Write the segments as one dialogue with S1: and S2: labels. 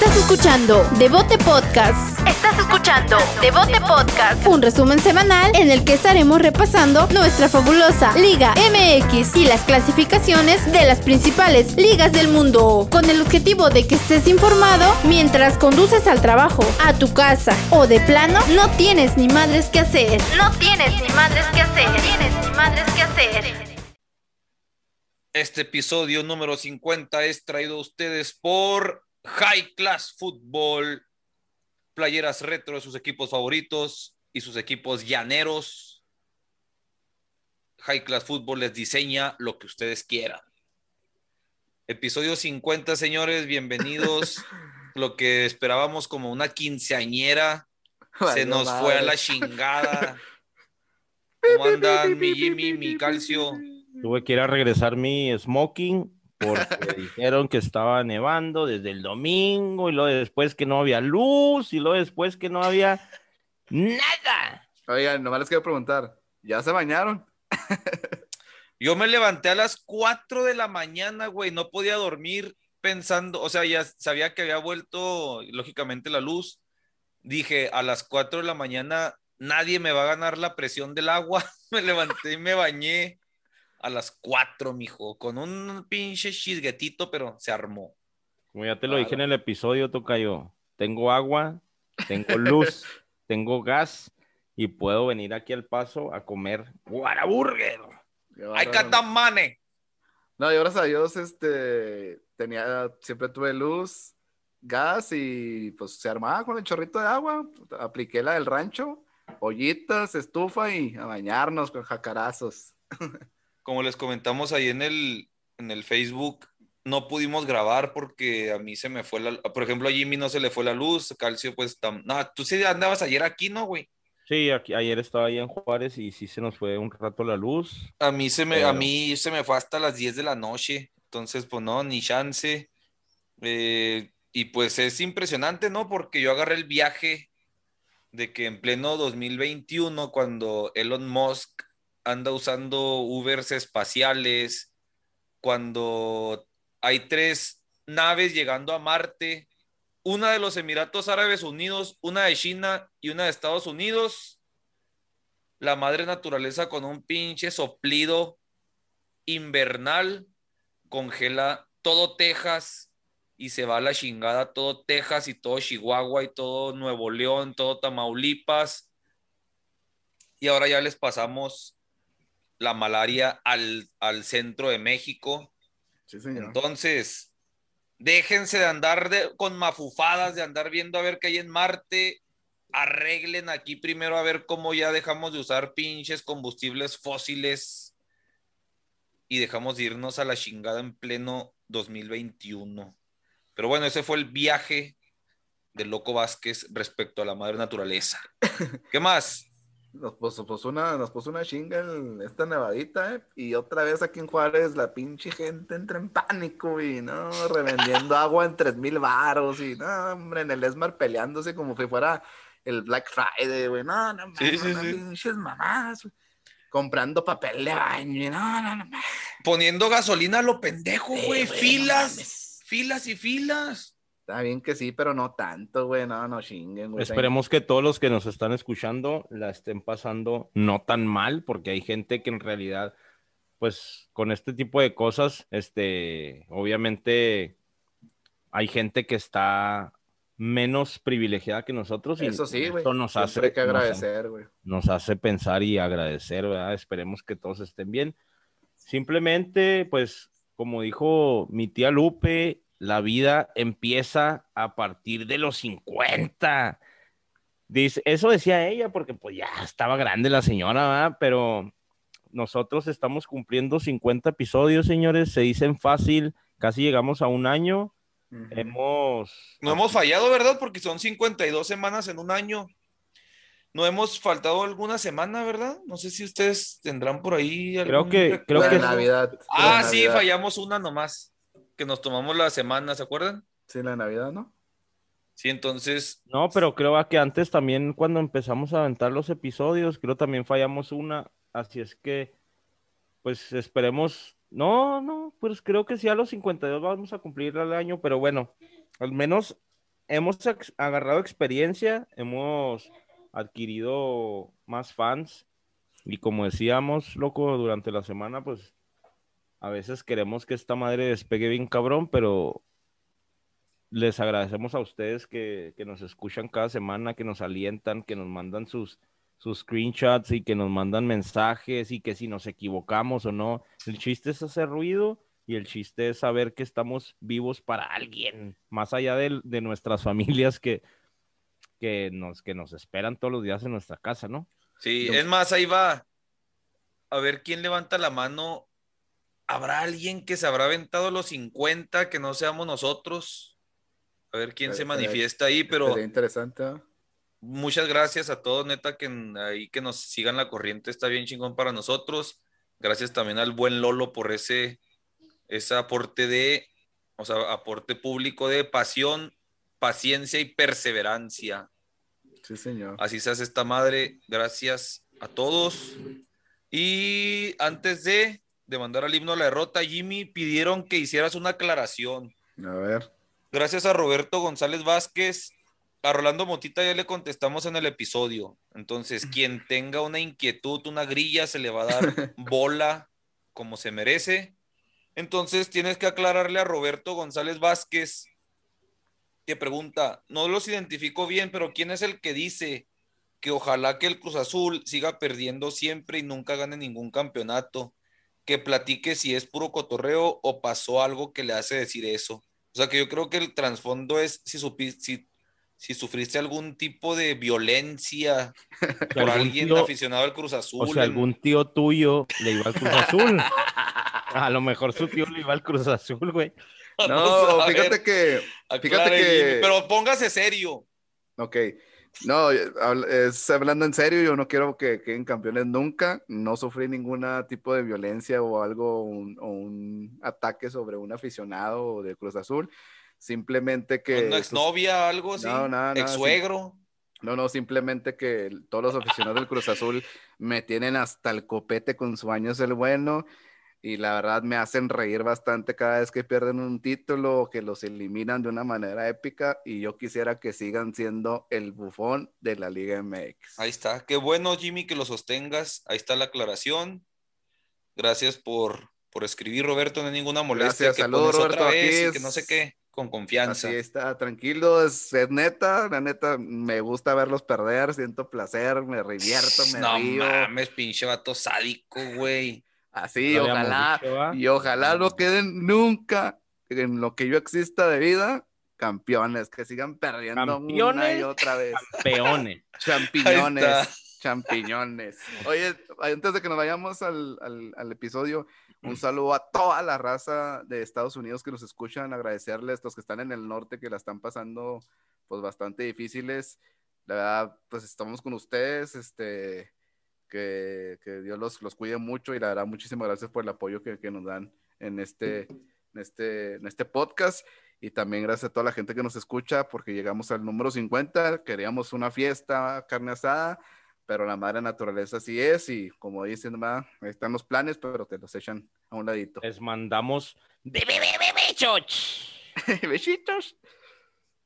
S1: Estás escuchando Devote Podcast. Estás escuchando Devote Podcast. Un resumen semanal en el que estaremos repasando nuestra fabulosa Liga MX y las clasificaciones de las principales ligas del mundo. Con el objetivo de que estés informado mientras conduces al trabajo, a tu casa o de plano no tienes ni madres que hacer. No tienes ni madres que hacer. No tienes ni madres que hacer.
S2: Este episodio número 50 es traído a ustedes por High Class Football, playeras retro de sus equipos favoritos y sus equipos llaneros. High Class Football les diseña lo que ustedes quieran. Episodio 50, señores, bienvenidos. lo que esperábamos como una quinceañera se nos fue a la chingada. ¿Cómo andan mi Jimmy, mi Calcio?
S3: Tuve que ir a regresar mi smoking porque dijeron que estaba nevando desde el domingo y luego después que no había luz y luego después que no había nada.
S4: Oigan, nomás les quiero preguntar, ¿ya se bañaron?
S2: Yo me levanté a las 4 de la mañana, güey, no podía dormir pensando, o sea, ya sabía que había vuelto, lógicamente, la luz. Dije, a las 4 de la mañana nadie me va a ganar la presión del agua. me levanté y me bañé a las 4, mijo, con un pinche chisguetito, pero se armó.
S3: Como ya te lo dije en el episodio, Tocayo, tengo agua, tengo luz, tengo gas y puedo venir aquí al paso a comer guaraburger.
S2: ¡Ay, catamane!
S4: No, y gracias a Dios, este, tenía, siempre tuve luz, gas y pues se armaba con el chorrito de agua. Apliqué la del rancho, ollitas, estufa y a bañarnos con jacarazos.
S2: como les comentamos ahí en el, en el Facebook, no pudimos grabar porque a mí se me fue la, por ejemplo, a Jimmy no se le fue la luz, Calcio pues, no, tú sí andabas ayer aquí, ¿no, güey?
S3: Sí, aquí, ayer estaba ahí en Juárez y sí se nos fue un rato la luz.
S2: A mí se me, a mí se me fue hasta las 10 de la noche, entonces pues no, ni chance. Eh, y pues es impresionante, ¿no? Porque yo agarré el viaje de que en pleno 2021, cuando Elon Musk anda usando Ubers espaciales, cuando hay tres naves llegando a Marte, una de los Emiratos Árabes Unidos, una de China y una de Estados Unidos, la madre naturaleza con un pinche soplido invernal congela todo Texas y se va a la chingada todo Texas y todo Chihuahua y todo Nuevo León, todo Tamaulipas. Y ahora ya les pasamos la malaria al, centro de México. Entonces, déjense de andar con mafufadas, de andar viendo a ver qué hay en Marte. Arreglen aquí primero a ver cómo ya dejamos de usar pinches combustibles fósiles y dejamos de irnos a la chingada en pleno 2021. Pero bueno, ese fue el viaje de Loco Vázquez respecto a la madre naturaleza. ¿Qué más?
S4: Nos puso, una, nos puso una chinga esta nevadita, ¿eh? Y otra vez aquí en Juárez la pinche gente entra en pánico y no, revendiendo agua en tres mil baros y no, hombre, en el Esmar peleándose como si fuera el Black Friday, güey. No, no, sí, sí, sí. pinches mamás, comprando papel de baño, no, no, no.
S2: Poniendo gasolina a lo pendejo, güey, filas, filas y filas.
S4: Está bien que sí, pero no tanto, güey. No, no chinguen, güey.
S3: Esperemos que todos los que nos están escuchando la estén pasando no tan mal, porque hay gente que en realidad, pues, con este tipo de cosas, este, obviamente hay gente que está menos privilegiada que nosotros.
S4: Y Eso sí, güey.
S3: Esto nos hace
S4: que agradecer, güey.
S3: Nos, nos hace pensar y agradecer, ¿verdad? Esperemos que todos estén bien. Simplemente, pues, como dijo mi tía Lupe, la vida empieza a partir de los 50. Dice, eso decía ella porque pues ya estaba grande la señora, ¿verdad? pero nosotros estamos cumpliendo 50 episodios, señores, se dicen fácil, casi llegamos a un año. Hemos...
S2: No hemos fallado, ¿verdad? Porque son 52 semanas en un año. No hemos faltado alguna semana, ¿verdad? No sé si ustedes tendrán por ahí.
S3: Creo que, creo que
S4: Navidad.
S2: Ah, sí, fallamos una nomás que nos tomamos la semana, ¿se acuerdan?
S4: Sí, la Navidad, ¿no?
S2: Sí, entonces.
S3: No, pero creo que antes también, cuando empezamos a aventar los episodios, creo también fallamos una. Así es que, pues esperemos. No, no, pues creo que sí a los 52 vamos a cumplir el año, pero bueno, al menos hemos agarrado experiencia, hemos adquirido más fans y como decíamos, loco, durante la semana, pues a veces queremos que esta madre despegue bien cabrón, pero les agradecemos a ustedes que, nos escuchan cada semana, que nos alientan, que nos mandan sus, sus screenshots y que nos mandan mensajes y que si nos equivocamos o no. El chiste es hacer ruido y el chiste es saber que estamos vivos para alguien, más allá de, de nuestras familias que, que, nos, que nos esperan todos los días en nuestra casa, ¿no?
S2: Sí, es más, ahí va. A ver quién levanta la mano. ¿Habrá alguien que se habrá aventado los 50 que no seamos nosotros? A ver quién se manifiesta ahí, pero.
S4: interesante.
S2: Muchas gracias a todos, neta, que ahí que nos sigan la corriente, está bien chingón para nosotros. Gracias también al buen Lolo por ese, ese aporte de, o sea, aporte público de pasión, paciencia y perseverancia.
S4: Sí, señor.
S2: Así se hace esta madre. Gracias a todos. Y antes de, de mandar al himno a la derrota, Jimmy, pidieron que hicieras una aclaración.
S4: A ver.
S2: Gracias a Roberto González Vázquez. A Rolando Motita ya le contestamos en el episodio. Entonces, quien tenga una inquietud, una grilla, se le va a dar bola como se merece. Entonces, tienes que aclararle a Roberto González Vázquez pregunta, no los identifico bien, pero ¿quién es el que dice que ojalá que el Cruz Azul siga perdiendo siempre y nunca gane ningún campeonato? Que platique si es puro cotorreo o pasó algo que le hace decir eso. O sea que yo creo que el trasfondo es si, si, si sufriste algún tipo de violencia por alguien aficionado al Cruz Azul.
S3: O sea, algún tío tuyo le iba al Cruz Azul. A lo mejor su tío le iba al Cruz Azul, güey.
S4: No, fíjate que. Fíjate que.
S2: Pero póngase serio.
S4: Ok. No, es hablando en serio, yo no quiero que queden campeones nunca. No sufrí ningún tipo de violencia o algo, un, o un ataque sobre un aficionado de Cruz Azul. Simplemente que.
S2: ¿Una exnovia, algo así? No, nada, ¿Ex suegro?
S4: No, no, simplemente que todos los aficionados del Cruz Azul me tienen hasta el copete con su año es el bueno y la verdad me hacen reír bastante cada vez que pierden un título o que los eliminan de una manera épica y yo quisiera que sigan siendo el bufón de la Liga MX.
S2: Ahí está, qué bueno Jimmy que lo sostengas, ahí está la aclaración. Gracias por, por escribir Roberto, no hay ninguna molestia.
S4: Gracias, saludos Roberto, aquí
S2: que no sé qué, con confianza.
S4: Así está, tranquilo, es, neta, la neta, me gusta verlos perder, siento placer, me revierto, me
S2: no
S4: río.
S2: No mames, pinche vato sádico, güey.
S4: Así, ojalá, y ojalá no queden nunca en lo que yo exista de vida, campeones, que sigan perdiendo una y otra vez.
S3: Campeones.
S4: Champiñones. Champiñones. Oye, antes de que nos vayamos al, al, episodio, un saludo a toda la raza de Estados Unidos que nos escuchan, agradecerles estos que están en el norte, que la están pasando pues bastante difíciles. La verdad, pues estamos con ustedes, este, que, Dios los, los, cuide mucho y la verdad muchísimas gracias por el apoyo que, que nos dan en este, en, este, en este podcast y también gracias a toda la gente que nos escucha porque llegamos al número 50, queríamos una fiesta, carne asada, pero la madre naturaleza así es y como dicen, ahí están los planes, pero te los echan a un ladito.
S3: Les mandamos de
S4: besitos.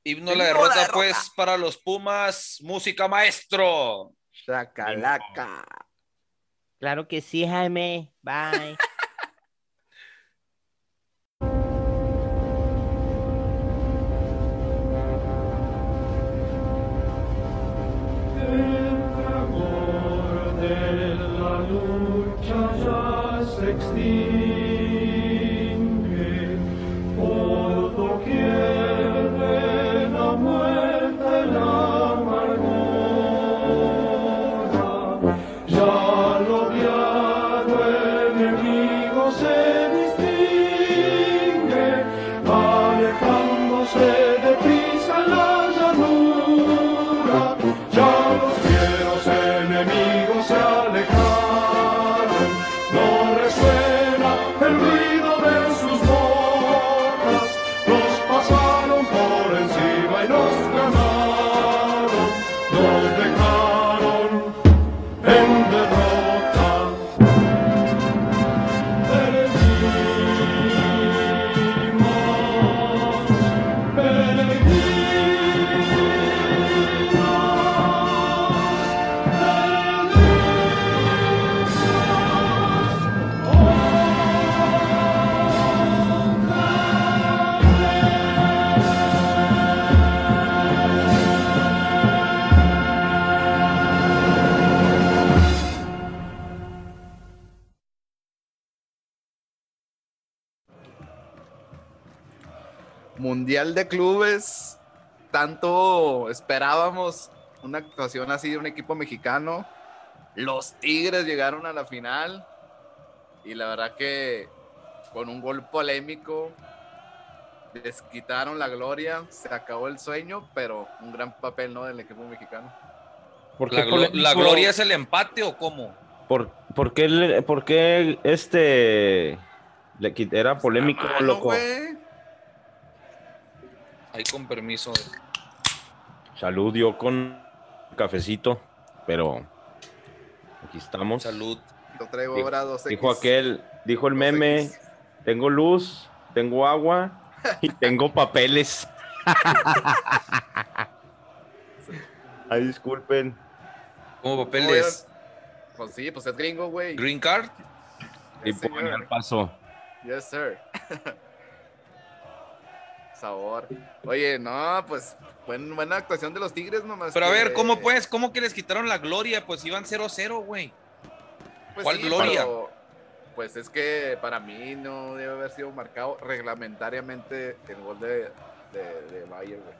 S2: Himno la derrota, pues, para los Pumas. Música maestro.
S4: Chacalaca.
S3: Claro que sí, Jaime. Bye.
S4: Mundial de Clubes, tanto esperábamos una actuación así de un equipo mexicano. Los Tigres llegaron a la final y la verdad que con un gol polémico les quitaron la gloria, se acabó el sueño, pero un gran papel ¿no? del equipo mexicano.
S2: ¿La, ¿La, gloria es el empate o cómo?
S3: ¿Por, por, qué, por qué, este le, era polémico, loco?
S2: Ahí con permiso.
S3: Salud, yo con cafecito, pero aquí estamos.
S2: Salud.
S4: Lo traigo
S3: dijo,
S4: ahora 2X.
S3: dijo aquel, dijo el meme, tengo luz, tengo agua y tengo papeles. Ay, disculpen.
S2: ¿Cómo papeles?
S4: Pues sí, pues es gringo, güey.
S2: ¿Green card?
S3: Y
S4: Yes,
S3: por
S4: señor.
S3: el paso.
S4: Yes, sir. Sabor. Oye, no, pues buen- buena actuación de los Tigres nomás.
S2: Pero a ver, ¿cómo pues? ¿Cómo que les quitaron la gloria? Pues iban 0-0, güey.
S4: Pues
S2: ¿Cuál
S4: sí,
S2: gloria?
S4: pero, pues es que para mí no debe haber sido marcado reglamentariamente el gol de, de, de Bayern, güey.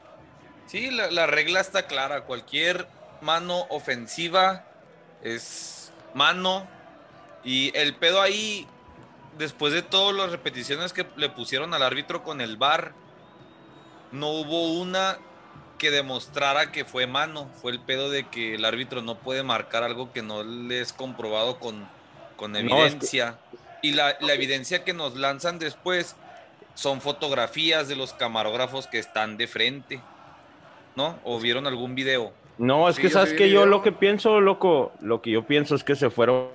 S2: Sí, la, la regla está clara. Cualquier mano ofensiva es mano. Y el pedo ahí, después de todas las repeticiones que le pusieron al árbitro con el VAR, no hubo una que demostrara que fue mano. Fue el pedo de que el árbitro no puede marcar algo que no le es comprobado con, con
S3: No, es que-
S2: evidencia. Y la, la evidencia que nos lanzan después son fotografías de los camarógrafos que están de frente. ¿No? ¿O vieron algún video?
S3: No, es
S4: Sí,
S3: que
S4: yo
S3: sabes que yo lo que pienso, loco, lo que yo pienso es que se fueron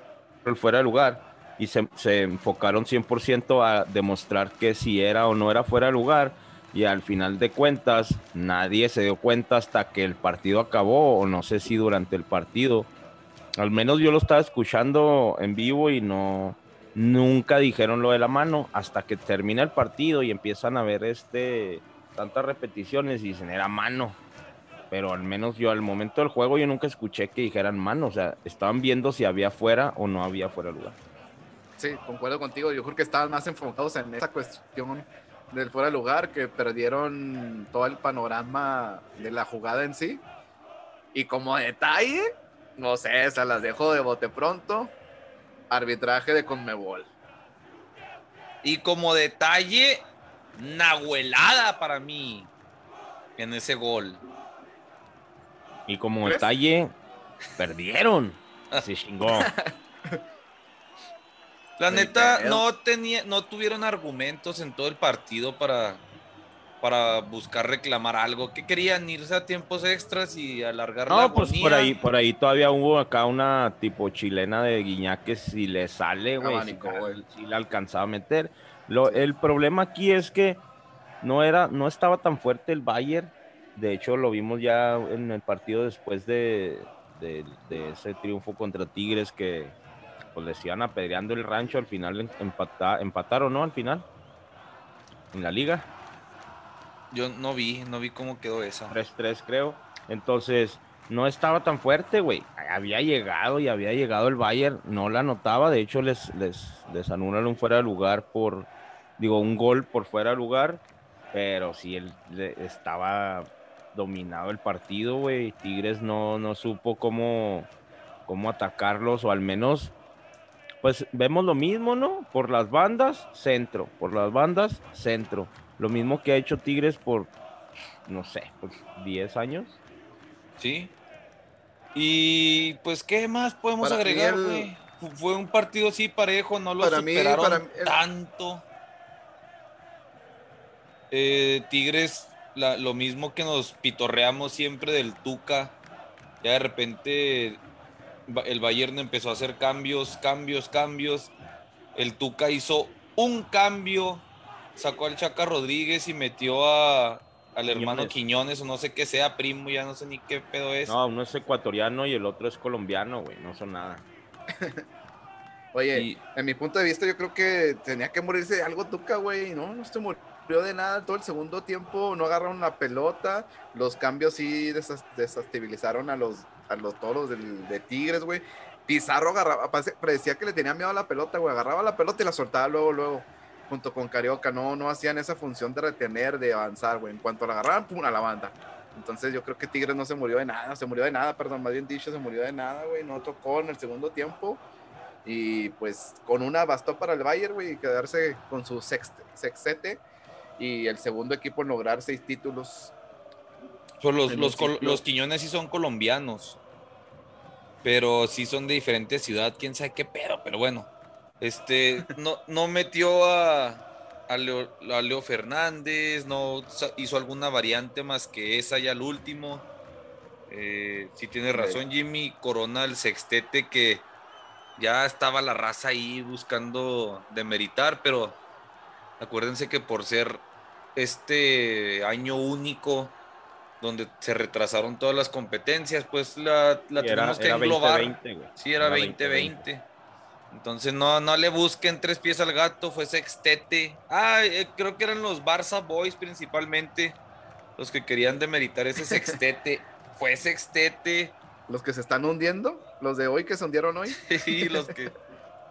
S3: fuera de lugar y se, se enfocaron 100% a demostrar que si era o no era fuera de lugar y al final de cuentas nadie se dio cuenta hasta que el partido acabó o no sé si durante el partido. Al menos yo lo estaba escuchando en vivo y no nunca dijeron lo de la mano hasta que termina el partido y empiezan a ver este tantas repeticiones y dicen era mano pero al menos yo al momento del juego yo nunca escuché que dijeran mano, o sea, estaban viendo si había fuera o no había fuera lugar.
S4: Sí, concuerdo contigo. Yo creo que estaban más enfocados en esa cuestión del fuera de lugar, que perdieron todo el panorama de la jugada en sí. Y como detalle, no sé, se las dejo de bote pronto. Arbitraje de Conmebol.
S2: Y como detalle, nahuelada para mí en ese gol.
S3: Y como
S4: ¿Crees?
S3: detalle, perdieron. Se chingó.
S2: La neta, no tenía, no tuvieron argumentos en todo el partido para, para buscar reclamar algo. ¿Qué querían? Irse a tiempos extras y alargar la
S3: No, pues por ahí, por ahí todavía hubo acá una tipo chilena de Guiñac que si le sale, güey, si, le alcanzaba a meter. Lo, El problema aquí es que no era, no estaba tan fuerte el Bayern. De hecho, lo vimos ya en el partido después de, de- de ese triunfo contra Tigres que pues le iban apedreando el rancho. Al final empata- empataron, ¿no? Al final. En la liga.
S2: Yo no vi, no vi cómo quedó esa.
S3: 3-3 creo. Entonces, no estaba tan fuerte, güey. Había llegado y había llegado el Bayern, no la notaba. De hecho, les, les, les anulan un fuera de lugar por, digo, un gol por fuera de lugar. Pero sí, él estaba dominado el partido, güey. Tigres no, no supo cómo, cómo atacarlos, o al menos, pues vemos lo mismo, ¿no? Por las bandas, centro. Por las bandas, centro. Lo mismo que ha hecho Tigres por, no sé, pues 10 años.
S2: ¿Sí? Y pues, ¿qué más podemos
S4: Para mí
S2: agregar,
S4: el-
S2: Fue un partido así parejo, no lo
S4: Para mí-
S2: superaron
S4: para mí el-
S2: tanto. Eh, Tigres, la- lo mismo que nos pitorreamos siempre del Tuca. Ya de repente el Bayern empezó a hacer cambios, cambios, cambios. El Tuca hizo un cambio, sacó al Chaca Rodríguez y metió a, al hermano
S3: Quiñones.
S2: Quiñones o no sé qué sea, primo, ya no sé ni qué pedo es.
S3: No, uno es ecuatoriano y el otro es colombiano, güey. No son nada.
S4: Oye,
S2: Y-
S4: en mi punto de vista, yo creo que tenía que morirse de algo Tuca, güey. No, no se murió de nada. Todo el segundo tiempo no agarraron la pelota. Los cambios sí desestabilizaron a los, a los toros del, de Tigres, güey. Pizarro agarraba, parecía que le tenía miedo a la pelota, güey. Agarraba la pelota y la soltaba luego, luego. junto con Carioca, no, no hacían esa función de retener, de avanzar, güey. En cuanto la agarraban, pum, a la banda. Entonces yo creo que Tigres no se murió de nada, se murió de nada, perdón, más bien dicho, se murió de nada, güey. No tocó en el segundo tiempo. Y pues con una bastó para el Bayern, güey, y quedarse con su sextete. Y el segundo equipo en lograr seis títulos.
S2: Pues los, los, los Quiñones sí son colombianos. Pero sí son de diferente ciudad, quién sabe qué pedo, pero bueno. Este, no, no metió a, a Leo, Fernández, no hizo alguna variante más que esa ya al último. Eh, si tiene razón, Jimmy Corona, el sextete que ya estaba la raza ahí buscando demeritar, pero acuérdense que por ser este año único donde se retrasaron todas las competencias, pues la, la tuvimos que englobar. sí, era, 2020. Entonces no, no le busquen tres pies al gato, fue sextete. Ah, eh, creo que eran los Barça Boys principalmente los que querían demeritar ese sextete. fue sextete.
S4: Los que se están hundiendo, los de hoy que se hundieron hoy.
S2: Sí, los que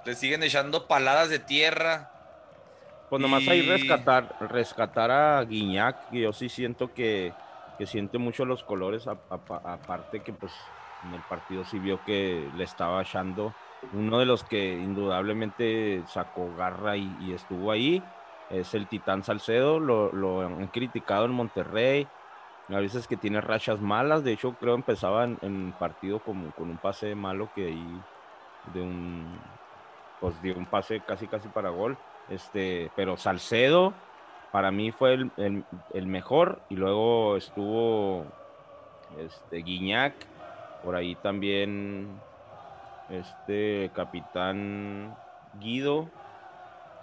S2: le siguen echando paladas de tierra.
S3: Pues nomás hay rescatar, rescatar a Guiñac, que yo sí siento que, que siente mucho los colores, aparte que pues en el partido sí vio que le estaba echando uno de los que indudablemente sacó garra y, estuvo ahí es el Titán Salcedo, lo, han criticado en Monterrey, a veces que tiene rachas malas, de hecho creo empezaba en, en partido como con un pase malo que ahí de un pues dio un pase casi casi para gol, este, pero Salcedo para mí fue el, mejor y luego estuvo este Guiñac, por ahí también este capitán Guido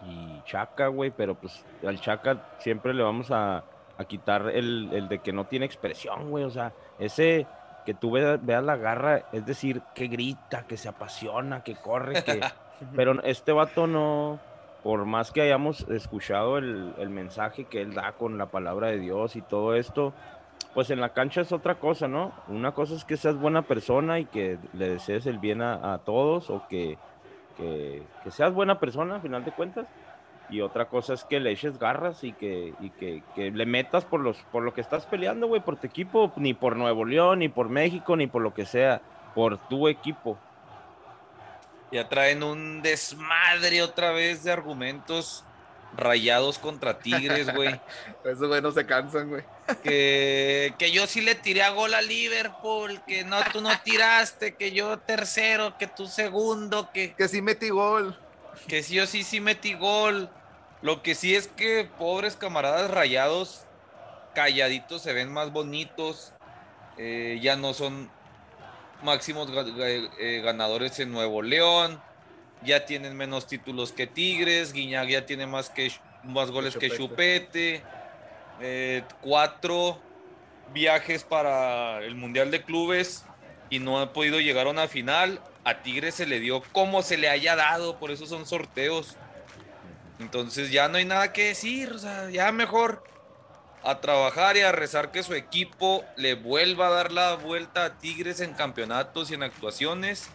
S3: y Chaca, güey, pero pues al Chaca siempre le vamos a, quitar el, de que no tiene expresión, güey, o sea, ese que tú veas, la garra, es decir, que grita, que se apasiona, que corre, que... pero este vato no, por más que hayamos escuchado el, mensaje que él da con la palabra de Dios y todo esto, pues en la cancha es otra cosa, ¿no? Una cosa es que seas buena persona y que le desees el bien a, todos o que, seas buena persona, a final de cuentas. Y otra cosa es que le eches garras y que le metas por, los, por lo que estás peleando, güey, por tu equipo, ni por Nuevo León, ni por México, ni por lo que sea, por tu equipo.
S2: Ya traen un desmadre otra vez de argumentos Rayados contra Tigres, güey.
S4: Esos güey no se cansan, güey.
S2: Que, que yo sí le tiré a gol a Liverpool, que no, tú no tiraste, que yo tercero, que tú segundo, que...
S4: Que sí metí gol.
S2: Que sí yo sí, sí metí gol. Lo que sí es que pobres camaradas rayados, calladitos, se ven más bonitos. Eh, ya no son máximos eh, ganadores en Nuevo León. Ya tienen menos títulos que Tigres, Guiñac ya tiene más, que, más goles que Chupete, eh, cuatro viajes para el Mundial de Clubes y no ha podido llegar a una final. A Tigres se le dio como se le haya dado, por eso son sorteos. Entonces ya no hay nada que decir, o sea, ya mejor a trabajar y a rezar que su equipo le vuelva a dar la vuelta a Tigres en campeonatos y en actuaciones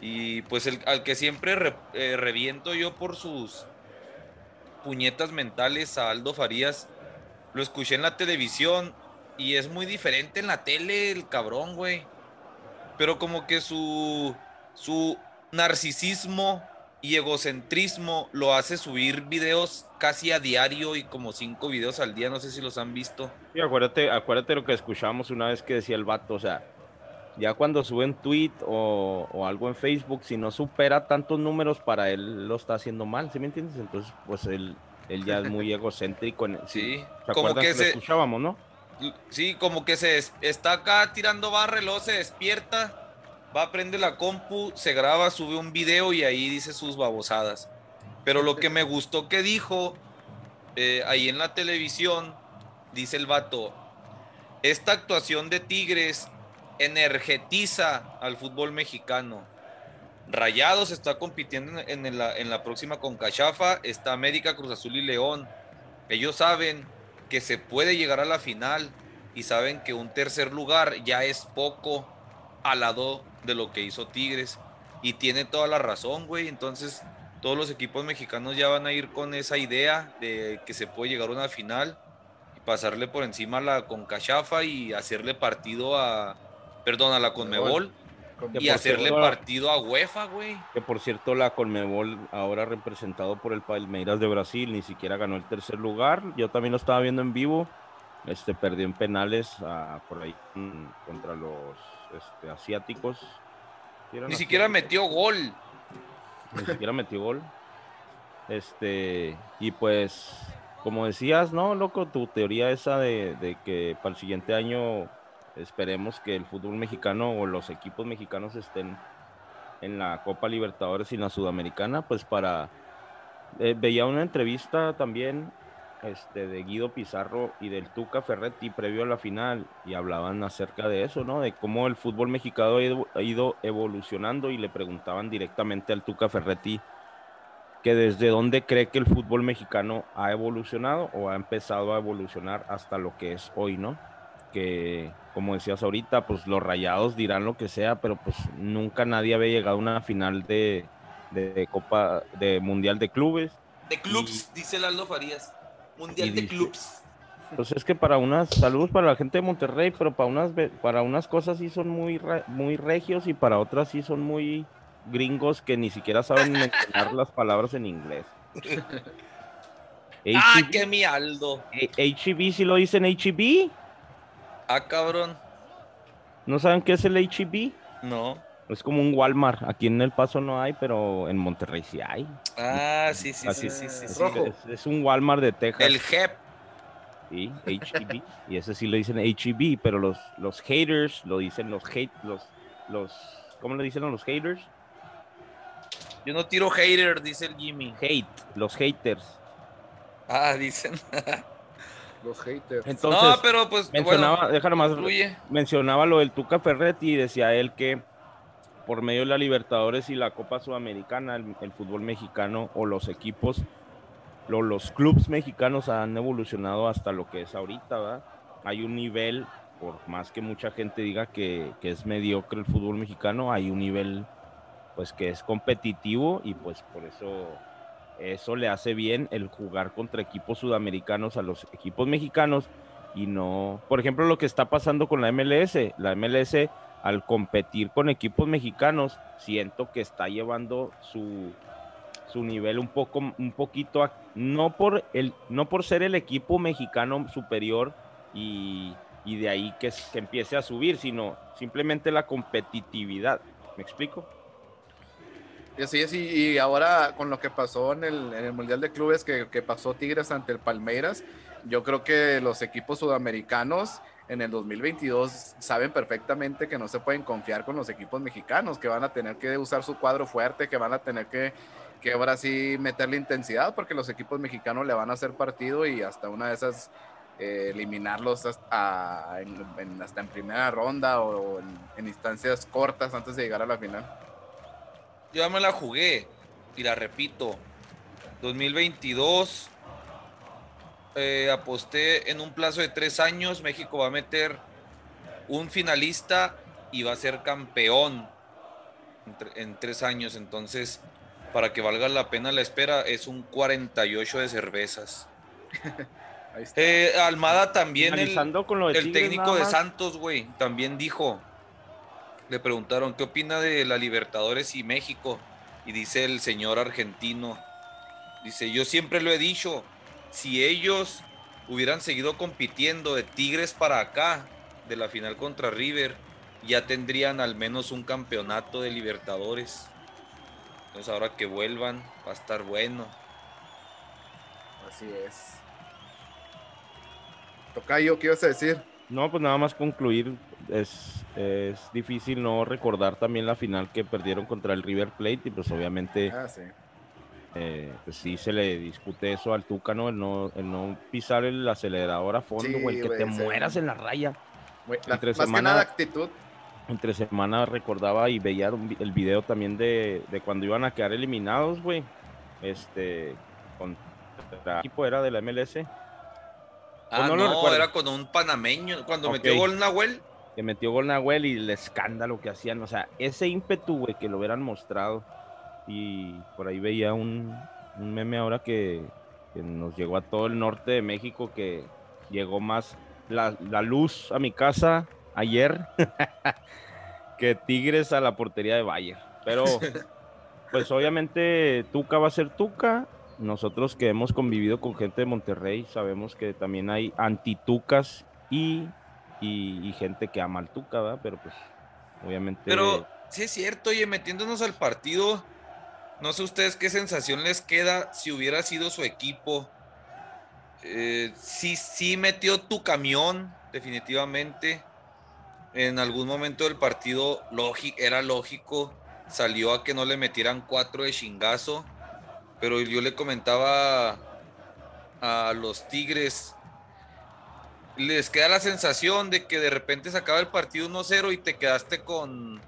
S2: y pues el, al que siempre eh, reviento yo por sus puñetas mentales a Aldo Farías, lo escuché en la televisión y es muy diferente en la tele el cabrón, güey. Pero como que su, su narcisismo y egocentrismo lo hace subir videos casi a diario y como cinco videos al día, no sé si los han visto.
S3: Y acuérdate, acuérdate lo que escuchamos una vez que decía el vato, o sea, ya cuando sube un tweet o, algo en Facebook, si no supera tantos números, para él lo está haciendo mal, ¿sí me entiendes? Entonces, pues él, él ya es muy egocéntrico. En,
S2: sí,
S3: como que, se escuchábamos, ¿no?
S2: Sí, como que se está acá tirando barre, luego se despierta, va a prender la compu, se graba, sube un video y ahí dice sus babosadas. Pero lo que me gustó que dijo eh, ahí en la televisión, dice el vato, esta actuación de Tigres energetiza al fútbol mexicano. Rayados está compitiendo en, la, en la próxima Concachafa, está América, Cruz Azul y León. Ellos saben que se puede llegar a la final y saben que un tercer lugar ya es poco al lado de lo que hizo Tigres. Y tiene toda la razón, güey. Entonces, todos los equipos mexicanos ya van a ir con esa idea de que se puede llegar a una final y pasarle por encima a la Concachafa y hacerle partido a, perdón, a la Conmebol y hacerle partido a UEFA, güey.
S3: Que por cierto, la Conmebol, ahora representado por el Palmeiras de Brasil, ni siquiera ganó el tercer lugar. Yo también lo estaba viendo en vivo. Este perdió en penales por ahí mm, contra los este, asiáticos.
S2: Ni siquiera metió gol.
S3: Ni siquiera metió gol. Este, y pues, como decías, ¿no, loco? Tu teoría esa de, que para el siguiente año Esperemos que el fútbol mexicano o los equipos mexicanos estén en la Copa Libertadores y la Sudamericana, pues para... Eh, veía una entrevista también este, de Guido Pizarro y del Tuca Ferretti previo a la final y hablaban acerca de eso, ¿no? De cómo el fútbol mexicano ha ido, evolucionando y le preguntaban directamente al Tuca Ferretti que desde dónde cree que el fútbol mexicano ha evolucionado o ha empezado a evolucionar hasta lo que es hoy, ¿no? Que como decías ahorita, pues los rayados dirán lo que sea, pero pues nunca nadie había llegado a una final de, Copa, de Mundial de Clubes.
S2: De clubs, dice Lalo Farías. Mundial de clubs.
S3: Pues es que para unas, saludos para la gente de Monterrey, pero para unas, para unas cosas sí son muy, muy regios y para otras sí son muy gringos que ni siquiera saben mencionar las palabras en inglés.
S2: ¡Ah, qué mi Aldo!
S3: ¿HEB si lo dicen HEB?
S2: Ah, cabrón.
S3: ¿No saben qué es el HEB?
S2: No.
S3: Es como un Walmart. Aquí en El Paso no hay, pero en Monterrey sí hay.
S2: Ah, sí, sí, sí, sí, sí,
S3: Es, un Walmart de Texas.
S2: El HEP.
S3: Sí, HEB. y ese sí lo dicen HEB, pero los, los haters lo dicen los hate, los, los, ¿cómo le dicen a los haters?
S2: Yo no tiro hater, dice el Jimmy.
S3: Hate, los haters.
S2: Ah, dicen.
S4: Los haters.
S3: Entonces, no, pero pues mencionaba, déjame más, mencionaba lo del Tuca Ferretti y decía él que por medio de la Libertadores y la Copa Sudamericana, el, fútbol mexicano o los equipos, los clubes mexicanos han evolucionado hasta lo que es ahorita, ¿verdad? Hay un nivel, por más que mucha gente diga que, que es mediocre el fútbol mexicano, hay un nivel pues que es competitivo y pues por eso eso le hace bien el jugar contra equipos sudamericanos a los equipos mexicanos y no, por ejemplo, lo que está pasando con la MLS. La MLS al competir con equipos mexicanos, siento que está llevando su, su nivel un poco, un poquito, no por el, no por ser el equipo mexicano superior y, y de ahí que, que empiece a subir, sino simplemente la competitividad. ¿Me explico?
S4: Y así es, y, ahora con lo que pasó en el, Mundial de Clubes, que, pasó Tigres ante el Palmeiras, yo creo que los equipos sudamericanos en el 2022 saben perfectamente que no se pueden confiar con los equipos mexicanos, que van a tener que usar su cuadro fuerte, que van a tener que, que ahora sí meterle intensidad, porque los equipos mexicanos le van a hacer partido y hasta una de esas eh, eliminarlos hasta en, en primera ronda o en instancias cortas antes de llegar a la final.
S2: Yo ya me la jugué y la repito. 2022 eh, aposté en un plazo de tres años. México va a meter un finalista y va a ser campeón en, tres años. Entonces, para que valga la pena la espera, es un 48 de cervezas. Eh, Almada también, el, el técnico de Santos, güey, también dijo le preguntaron qué opina de la Libertadores y México. Y dice el señor argentino, dice, yo siempre lo he dicho, si ellos hubieran seguido compitiendo de Tigres para acá, de la final contra River, ya tendrían al menos un campeonato de Libertadores. Entonces ahora que vuelvan va a estar bueno.
S4: Así es. Tocayo, ¿qué ibas a decir?
S3: No, pues nada más concluir es, es difícil no recordar también la final que perdieron contra el River Plate y pues obviamente ah, sí. Eh, pues sí se le discute eso al Tuca, ¿no? El no, el no pisar el acelerador a fondo o el que te mueras en la raya.
S4: entre más semana, que nada actitud.
S3: Entre semana recordaba y veía el video también de, cuando iban a quedar eliminados, güey. Este, contra el equipo era de la MLS.
S2: Ah, no, no era con un panameño. Cuando metió gol Nahuel
S3: que metió gol Nahuel y el escándalo que hacían. O sea, ese ímpetu, güey, que lo hubieran mostrado y por ahí veía un, un meme ahora que, que nos llegó a todo el norte de México que llegó más la, la luz a mi casa ayer que Tigres a la portería de Bayer. Pero, pues obviamente Tuca va a ser Tuca. Nosotros que hemos convivido con gente de Monterrey sabemos que también hay antitucas y, y, y gente que ama al Tuca, ¿verdad? Pero pues obviamente...
S2: Pero sí es cierto, oye, metiéndonos al partido, no sé ustedes qué sensación les queda si hubiera sido su equipo. Eh, sí, sí metió tu camión, definitivamente. En algún momento del partido era lógico, salió a que no le metieran cuatro de chingazo. Pero yo le comentaba a los Tigres, les queda la sensación de que de repente se acaba el partido 1-0 y te quedaste con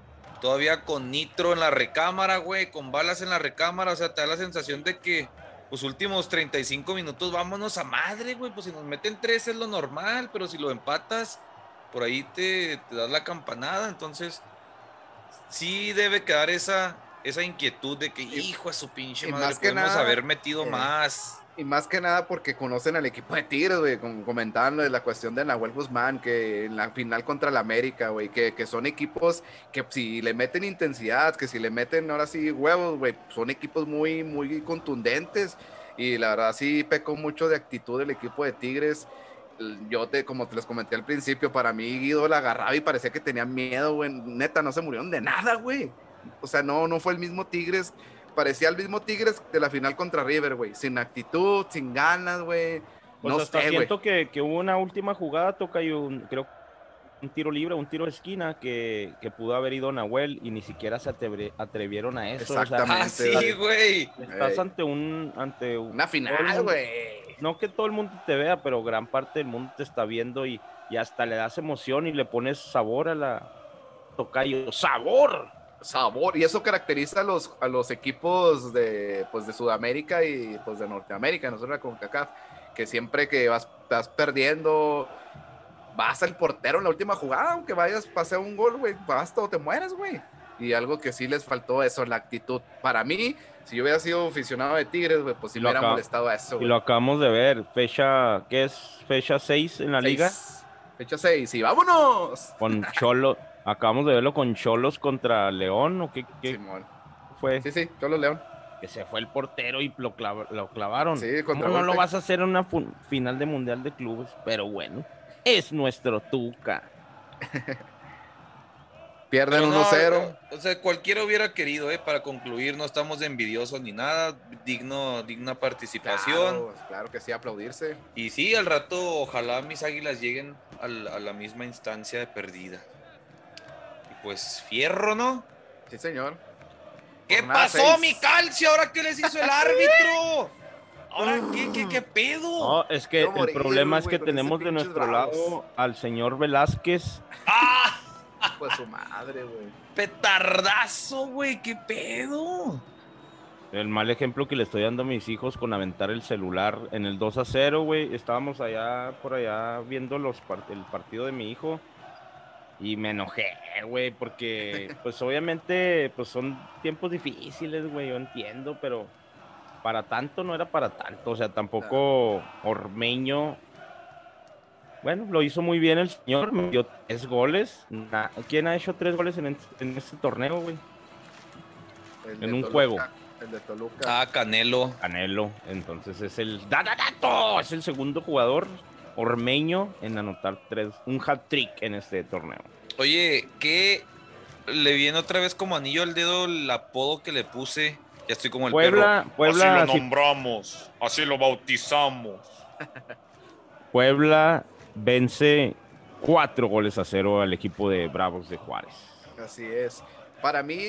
S2: todavía con nitro en la recámara, güey, con balas en la recámara, o sea, te da la sensación de que los últimos 35 minutos vámonos a madre, güey, pues si nos meten tres es lo normal, pero si lo empatas, por ahí te, te das la campanada, entonces sí debe quedar esa, esa inquietud de que, hijo de su pinche madre,
S4: que
S2: podemos
S4: nada,
S2: haber metido
S4: eh,
S2: más.
S4: Y más que nada porque conocen al equipo de Tigres, güey, como la cuestión de Nahuel Guzmán, que en la final contra el América, güey, que, que son equipos que si le meten intensidad, que si le meten ahora sí huevos, güey, son equipos muy, muy contundentes. Y la verdad sí pecó mucho de actitud el equipo de Tigres. Yo, te, como te les comenté al principio, para mí Guido la agarraba y parecía que tenía miedo, güey. Neta, no se murieron de nada, güey. O sea, no, no fue el mismo Tigres parecía el mismo Tigres de la final contra River, güey. Sin actitud, sin ganas, güey.
S3: Pues
S4: no
S3: hasta
S4: sé, güey.
S3: siento que, que hubo una última jugada, toca y un, creo un tiro libre, un tiro de esquina que, que pudo haber ido Nahuel y ni siquiera se atrevieron a eso. o sea,
S4: Exactamente.
S2: Ah, sí, güey.
S3: estás ante un ante un-
S4: Una final, güey.
S3: No que todo el mundo te vea, pero gran parte del mundo te está viendo y, y hasta le das emoción y le pones sabor a la tocayo. ¡Sabor!
S4: Sabor. Y eso caracteriza a los, a los equipos de, pues, de Sudamérica y pues, de Norteamérica, nosotros con CACAF, que siempre que vas, vas perdiendo, vas al portero en la última jugada, aunque vayas, pase un gol, güey, basta o te mueres, güey. Y algo que sí les faltó eso, la actitud. Para mí, si yo hubiera sido aficionado de Tigres, güey, pues sí me hubiera molestado a eso,
S3: Y lo acabamos de ver. Fecha, ¿qué es? Fecha 6 en la liga.
S4: Fecha 6 y vámonos.
S3: Con Cholo. Acabamos de verlo con Cholos contra León. ¿O qué, qué
S4: Simón.
S3: fue?
S4: Sí, sí, Cholo León.
S3: Que se fue el portero y lo, clava- lo clavaron.
S4: Sí,
S3: ¿Cómo no lo vas a hacer en una final de Mundial de Clubes? Pero bueno, es nuestro Tuca.
S4: Pierden
S2: Pero no,
S4: 1-0.
S2: O sea, cualquiera hubiera querido, ¿eh? Para concluir, no estamos de envidiosos ni nada. Digno, digna participación.
S4: Claro, claro que sí, aplaudirse.
S2: Y sí, al rato, ojalá mis águilas lleguen al- a la misma instancia de perdida. Pues, fierro, ¿no?
S4: Sí, señor.
S2: ¿Qué
S4: Jornada
S2: pasó,
S4: seis.
S2: mi calcio? ¿Ahora qué les hizo el árbitro? ¿Ahora qué, qué, qué pedo?
S3: No, es que el problema es que tenemos de nuestro
S4: bravos.
S3: lado al señor Velázquez.
S2: ¡Ah!
S4: Pues su madre, güey.
S2: Petardazo, güey, qué pedo.
S3: El mal ejemplo que le estoy dando a mis hijos con aventar el celular en el 2 a 0, güey. Estábamos allá, por allá, viendo los part- el partido de mi hijo. Y me enojé, güey, porque, pues obviamente, pues son tiempos difíciles, güey, yo entiendo, pero para tanto no era para tanto. O sea, tampoco Ormeño. Bueno, lo hizo muy bien el señor, me dio tres goles. ¿Quién ha hecho tres goles en, en en este torneo, güey? En un
S4: Toluca,
S3: juego.
S4: El de Toluca.
S2: Ah, Canelo.
S3: Canelo. Entonces es el da, da, dato, es el segundo jugador ormeño en anotar tres, un hat trick en este torneo.
S2: Oye, ¿qué le viene otra vez como anillo al dedo el apodo que le puse? Ya estoy como el
S3: Puebla,
S2: perro.
S3: Puebla,
S2: así lo nombramos, así lo bautizamos.
S3: Puebla vence cuatro goles a cero al equipo de Bravos de Juárez.
S4: Así es. Para mí,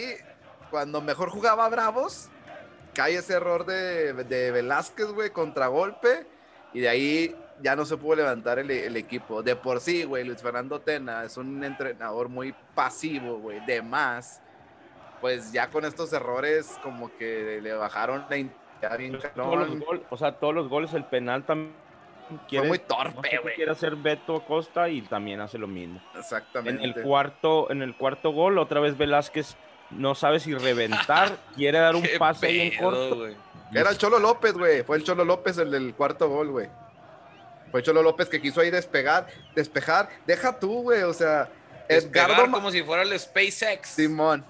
S4: cuando mejor jugaba Bravos, cae ese error de, de Velázquez, güey, contragolpe. Y de ahí ya no se pudo levantar el, el equipo. De por sí, güey, Luis Fernando Tena es un entrenador muy pasivo, güey, de más. Pues ya con estos errores, como que le bajaron la intensidad bien
S3: o sea, todos los goles, el penal también quiere,
S4: muy
S3: no sé
S4: torpe, güey.
S3: quiere hacer Beto Acosta y también hace lo mismo. En
S4: Exactamente.
S3: el cuarto, en el cuarto gol, otra vez Velázquez no sabe si reventar, quiere dar un pase en
S2: pedo,
S3: corto.
S2: güey.
S4: Era el Cholo López, güey. Fue el Cholo López el del cuarto gol, güey. Fue Cholo López que quiso ahí despegar, despejar. Deja tú, güey. O sea,
S2: Despegar
S4: Edgardo Ma-
S2: como si fuera el SpaceX.
S4: Simón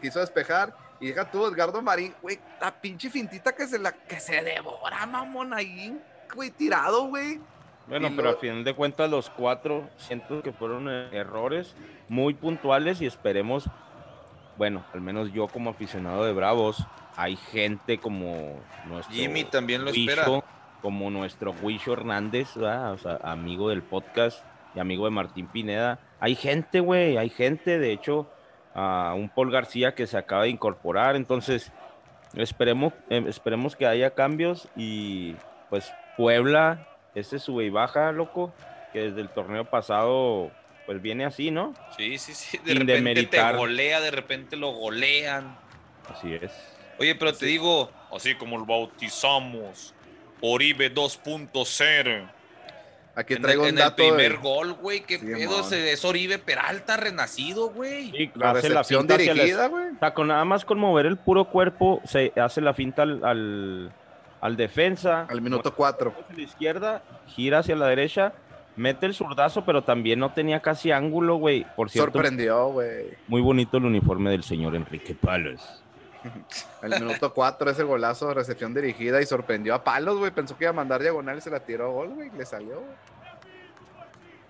S4: quiso despejar. Y deja tú, Edgardo Marín, güey, la pinche fintita que se la que se devora, mamón, ahí, güey, tirado, güey.
S3: Bueno,
S4: Y
S3: pero
S4: lo-
S3: al final de cuentas los cuatro siento que fueron eh, errores muy puntuales y esperemos, bueno, al menos yo como aficionado de Bravos, hay gente como nuestro
S2: Jimmy también lo espera.
S3: Como nuestro Huicho Hernández, ¿verdad? O sea, amigo del podcast y amigo de Martín Pineda. Hay gente, güey, hay gente, de hecho, a un Paul García que se acaba de incorporar, entonces esperemos, eh, esperemos que haya cambios y pues Puebla, ese sube y baja, loco, que desde el torneo pasado pues viene así, ¿no?
S2: Sí, sí, sí. De
S3: Sin
S2: repente
S3: demeritar.
S2: te golea, de repente lo golean.
S3: Así es.
S2: Oye, pero te digo, así como lo bautizamos, Oribe 2.0.
S4: Aquí
S2: En,
S4: traigo
S2: el,
S4: un
S2: en el
S4: de-
S2: primer gol, güey, qué
S4: Sí,
S2: pedo, ese- es Oribe Peralta renacido, güey.
S3: Sí,
S4: la
S3: hace
S4: recepción
S3: finta la-
S4: dirigida, güey.
S3: O sea, con nada más con mover el puro cuerpo, se hace la finta al, al, al defensa.
S4: Al minuto cuatro.
S3: Hacia la izquierda, gira hacia la derecha, mete el zurdazo, pero también no tenía casi ángulo, güey. Por cierto,
S4: Sorprendió, güey.
S3: muy bonito el uniforme del señor Enrique Palos.
S4: Al minuto cuatro ese golazo de recepción dirigida y sorprendió a Palos, güey. Pensó que iba a mandar diagonal y se la tiró a gol, güey. Le salió.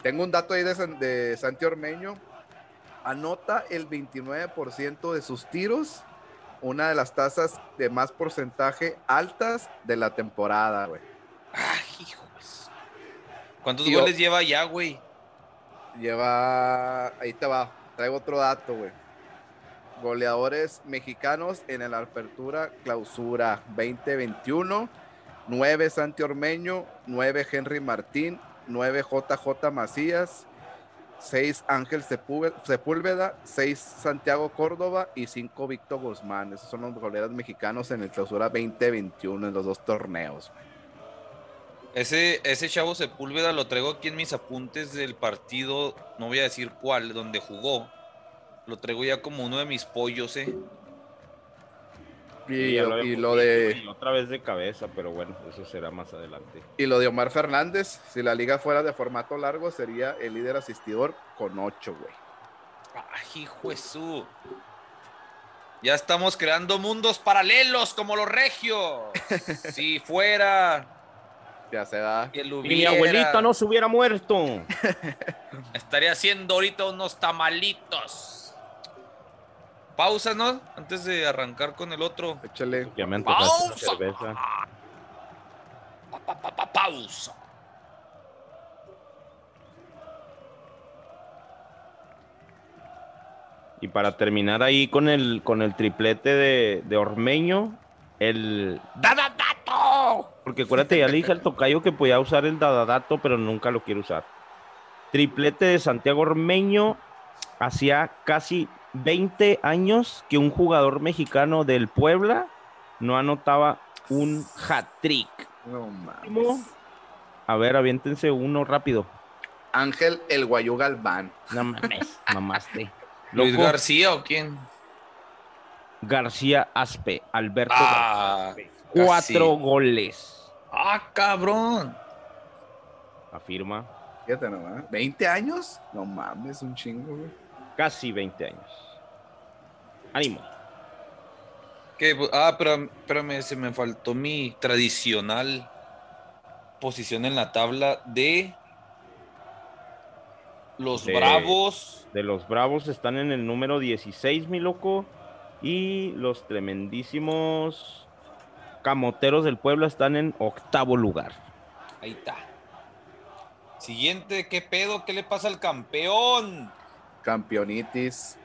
S4: Tengo un dato ahí de, San- de Santi Ormeño. Anota el 29% de sus tiros. Una de las tasas de más porcentaje altas de la temporada, güey.
S2: Ay, hijos. ¿Cuántos
S4: Tío.
S2: goles lleva ya, güey?
S4: Lleva. Ahí te va. Traigo otro dato, güey. Goleadores mexicanos en el Apertura Clausura 2021. 9 Santi Ormeño, 9 Henry Martín, 9 JJ Macías, 6 Ángel Sepúlveda- Sepúlveda, 6 Santiago Córdoba y 5 Víctor Guzmán. Esos son los goleadores mexicanos en el Clausura 2021 en los dos torneos.
S2: Ese, ese chavo Sepúlveda lo traigo aquí en mis apuntes del partido, no voy a decir cuál, donde jugó. Lo traigo ya como uno de mis pollos, eh.
S4: Y, y lo de.
S3: y otra vez de cabeza, pero bueno, eso será más adelante.
S4: Y lo de Omar Fernández, si la liga fuera de formato largo, sería el líder asistidor con 8, güey.
S2: Ay, hijo de su. Ya estamos creando mundos paralelos como los regios. si fuera
S4: Ya se da.
S2: que
S3: mi abuelita no se hubiera muerto.
S2: estaría haciendo ahorita unos tamalitos. Pausa, ¿no? Antes de arrancar con el otro.
S4: Échale.
S3: Ya me
S2: Pausa.
S3: cerveza.
S2: Pa, pa, pa, pa, pausa.
S3: Y para terminar ahí con el, con el triplete de, de Ormeño, el Dadadato. Porque acuérdate, ya le dije al tocayo que podía usar el Dadadato, pero nunca lo quiere usar. Triplete de Santiago Ormeño, hacía casi 20 años que un jugador mexicano del Puebla no anotaba un hat-trick.
S4: No mames.
S3: A ver, aviéntense uno rápido.
S4: Ángel el Guayú Galván.
S3: No mames, mamaste.
S2: ¿Luis
S3: Loco,
S2: García o quién?
S3: García Aspe, Alberto
S2: Ah,
S3: García. Cuatro
S2: casi.
S3: goles.
S2: Ah, cabrón.
S3: Afirma.
S4: Fíjate nomás. ¿20 años? No mames, un chingo, güey.
S3: Casi 20 años. Ánimo.
S2: ¿Qué? Ah, pero se me faltó mi tradicional posición en la tabla de los
S3: De-
S2: Bravos.
S3: De los Bravos están en el número 16, mi loco. Y los tremendísimos Camoteros del Pueblo están en octavo lugar.
S2: Ahí está. Siguiente, ¿qué pedo? ¿Qué le pasa al campeón?
S4: Campeonitis.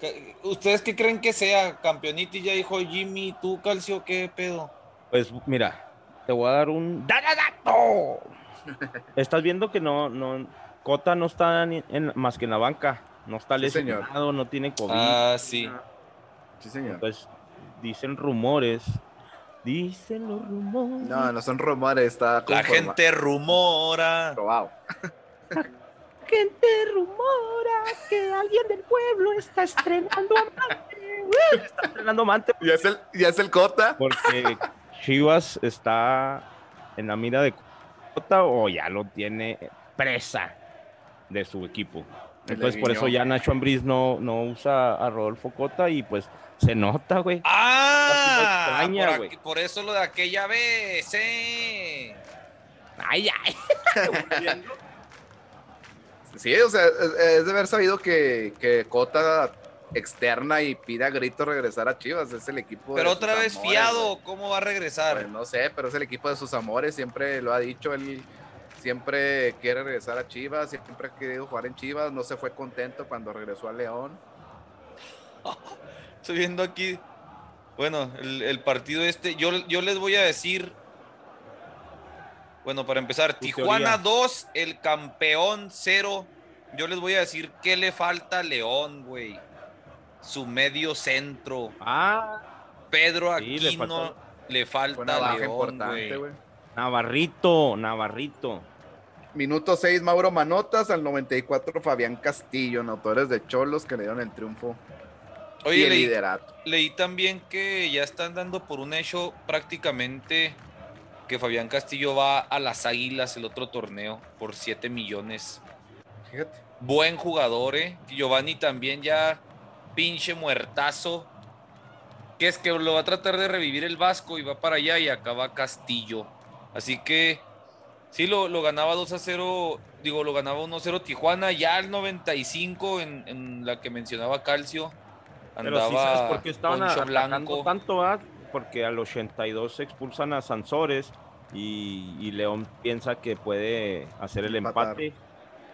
S2: ¿Qué- ¿Ustedes qué creen que sea? Campeonitis ya dijo Jimmy, tú, Calcio, ¿qué pedo?
S3: Pues mira, te voy a dar un ¡Dadadato! Estás viendo que no, no, Cota no está ni en- más que en la banca. No está
S4: Sí, señor.
S3: lesionado, no tiene COVID.
S2: Ah, sí.
S4: Sí, señor.
S3: Entonces, dicen rumores. Dicen los rumores.
S4: No, no son rumores, está
S2: La gente rumora.
S4: Probado.
S3: gente rumora que alguien del pueblo está estrenando amante. está estrenando amante.
S4: ¿Ya es el, ya es el Cota?
S3: Porque Chivas está en la mira de Cota o ya lo tiene presa de su equipo. Entonces, por eso ya Nacho Ambriz no, no usa a Rodolfo Cota y pues se nota, güey.
S2: ¡Ah! por, por, eso lo de aquella vez, ¿eh?
S3: Ay, ay.
S4: Sí, o sea, es de haber sabido que, que Cota externa y pida grito regresar a Chivas. Es el equipo.
S2: Pero otra vez fiado, ¿cómo va a regresar?
S4: Pues no sé, pero es el equipo de sus amores. Siempre lo ha dicho. Él siempre quiere regresar a Chivas. Siempre ha querido jugar en Chivas. No se fue contento cuando regresó a León.
S2: Estoy viendo aquí. Bueno, el, partido este. Yo, yo les voy a decir. Bueno, para empezar, Tijuana 2, el campeón 0. Yo les voy a decir qué le falta a León, güey su medio centro.
S3: Ah.
S2: Pedro Aquino le falta, le importante, güey.
S3: Navarrito, Navarrito.
S4: Minuto 6, Mauro Manotas. Al 94, Fabián Castillo, autores de Cholos que le dieron el triunfo.
S2: Oye, y el leí, liderato. leí también que ya están dando por un hecho prácticamente que Fabián Castillo va a las Águilas el otro torneo por 7 millones. Fíjate. Buen jugador, ¿eh? Giovanni también ya pinche muertazo. Que es que lo va a tratar de revivir el Vasco y va para allá y acaba Castillo. Así que sí, lo, lo ganaba 2 a 0, digo, lo ganaba 1 a 0 Tijuana. Ya al 95 en, en la que mencionaba Calcio.
S3: Andaba Pero sabes por qué estaban blanco. tanto. Porque al 82 se expulsan a Sansores y, León piensa que puede hacer el empate.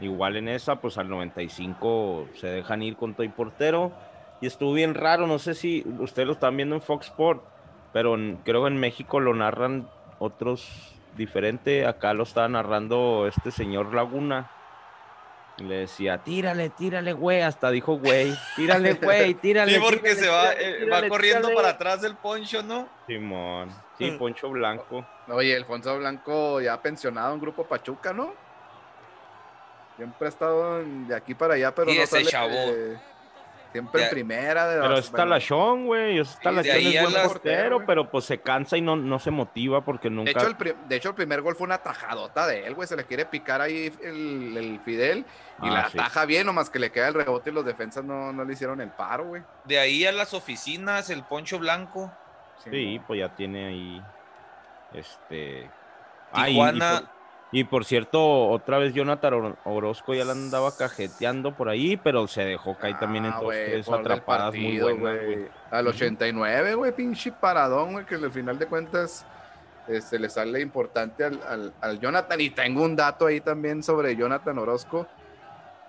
S3: Igual en esa, pues al 95 se dejan ir con todo y portero y estuvo bien raro, no sé si ustedes lo están viendo en Fox Sport, pero creo que en México lo narran otros diferente, acá lo estaba narrando este señor Laguna. Le decía, tírale, tírale, güey. Hasta dijo, güey, tírale, güey, tírale.
S2: Sí, porque se va, eh, va corriendo para atrás del poncho, ¿no?
S3: Simón, sí, mm. poncho blanco.
S4: Oye, Alfonso Blanco ya pensionado en Grupo Pachuca, ¿no? Siempre ha estado de aquí para allá, pero
S2: y
S4: no
S2: ese chavo.
S4: Siempre en primera. De
S3: pero está la Sean, güey. Está la es buen portero, pero pues se cansa y no, no se motiva porque nunca.
S4: De hecho, el, de hecho, el primer gol fue una tajadota de él, güey. Se le quiere picar ahí el, Fidel y ah, la taja bien, nomás que le queda el rebote y los defensas no, no le hicieron el paro, güey.
S2: De ahí a las oficinas, el poncho blanco.
S3: Sí, pues ya tiene ahí. Este.
S2: Tijuana.
S3: Y por cierto, otra vez Jonathan Orozco ya la andaba cajeteando por ahí, pero se dejó caer también en ah, dos, tres atrapadas muy buenas, güey.
S4: Al 89, güey, pinche paradón, güey, que al final de cuentas este, le sale importante al, al, Jonathan. Y tengo un dato ahí también sobre Jonathan Orozco.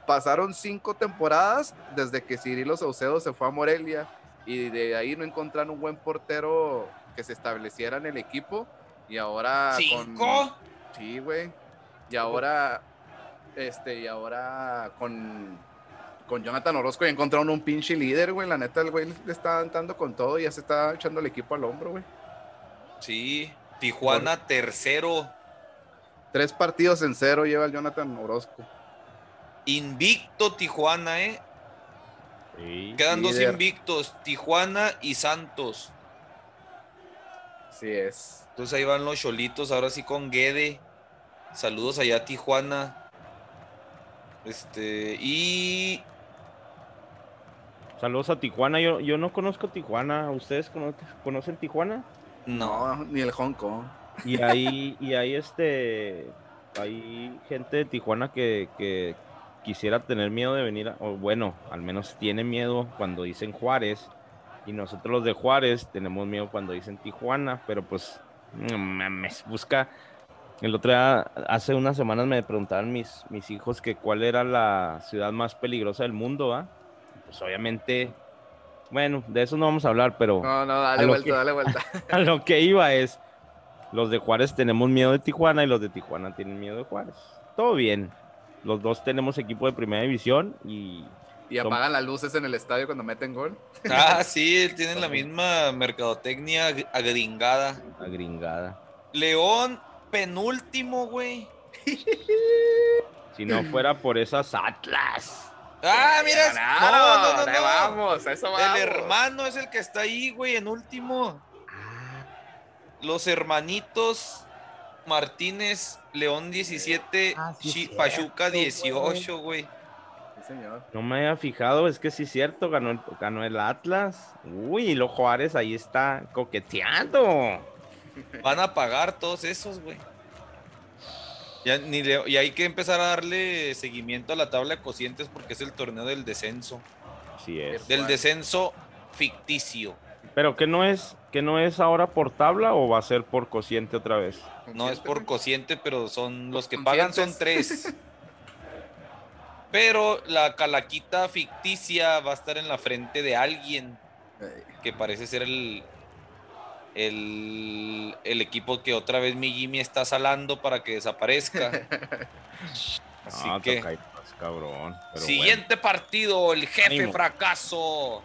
S4: Pasaron cinco temporadas desde que Cirilo Saucedo se fue a Morelia y de ahí no encontraron un buen portero que se estableciera en el equipo. Y ahora.
S2: ¿Cinco?
S4: Sí, güey. Y ahora, este, y ahora con, con Jonathan Orozco y encontraron un pinche líder, güey. La neta, el güey le está dando con todo y ya se está echando el equipo al hombro, güey.
S2: Sí, Tijuana tercero.
S4: Tres partidos en cero lleva el Jonathan Orozco.
S2: Invicto Tijuana, ¿eh? Quedan dos invictos, Tijuana y Santos.
S4: Así es.
S2: Entonces ahí van los cholitos, ahora sí con Guede. Saludos allá a Tijuana. Este, y.
S3: Saludos a Tijuana. Yo, yo no conozco Tijuana. ¿Ustedes conocen, Tijuana?
S4: No, ni el Hong Kong.
S3: Y ahí, y ahí este. Hay gente de Tijuana que, que quisiera tener miedo de venir, o bueno, al menos tiene miedo cuando dicen Juárez. Y nosotros los de Juárez tenemos miedo cuando dicen Tijuana, pero pues me busca. El otro día, hace unas semanas me preguntaban mis, mis hijos que cuál era la ciudad más peligrosa del mundo, ¿ah? Pues obviamente, bueno, de eso no vamos a hablar, pero...
S4: No, no, dale vuelta, dale vuelta.
S3: A lo que iba es, los de Juárez tenemos miedo de Tijuana y los de Tijuana tienen miedo de Juárez. Todo bien. Los dos tenemos equipo de primera división y
S4: y apagan las luces en el estadio cuando meten gol.
S2: Ah, sí, tienen la misma mercadotecnia agringada.
S3: Agringada.
S2: León, penúltimo, güey.
S3: Si no fuera por esas Atlas.
S2: Ah, mira. No, no, no, no.
S4: vamos, eso vamos.
S2: El hermano es el que está ahí, güey, en último. Los hermanitos Martínez, León 17,
S3: Ah,
S2: Pachuca
S3: güey.
S2: 18, güey.
S4: Sí, señor.
S3: No me había fijado, es que sí es cierto, ganó el, ganó el Atlas. Uy, y los Juárez ahí está coqueteando.
S2: Van a pagar todos esos, güey. Ya, ni le- y hay que empezar a darle seguimiento a la tabla de cocientes porque es el torneo del descenso.
S3: Así es.
S2: Del descenso ficticio.
S3: Pero que no es, que no es ahora por tabla o va a ser por cociente otra vez.
S2: No es por cociente, pero son los que pagan son tres. Pero la calaquita ficticia va a estar en la frente de alguien que parece ser el, el, el equipo que otra vez mi Jimmy está salando para que desaparezca. Así
S3: Ah,
S2: que,
S3: toca ir más cabrón. pero
S2: siguiente partido, el jefe fracaso.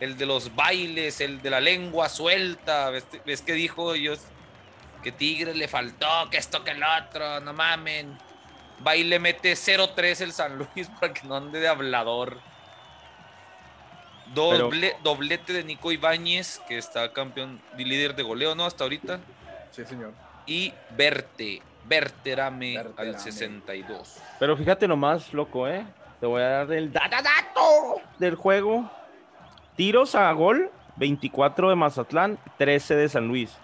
S2: El de los bailes, el de la lengua suelta. ¿Ves, ves que dijo yo? Que Tigre le faltó, que esto, que el otro, no mamen. Baile mete 0-3 el San Luis para que no ande de hablador. Doble, Doblete de Nico Ibáñez, que está campeón y líder de goleo, ¿no? Hasta ahorita.
S4: Sí, señor.
S2: Y Verte, Verterame al
S4: Verterame.
S2: 62.
S3: bueno. Pero fíjate nomás, loco, ¿eh? Te voy a dar el dato del juego. Tiros a gol, 24 de Mazatlán, 13 de San Luis.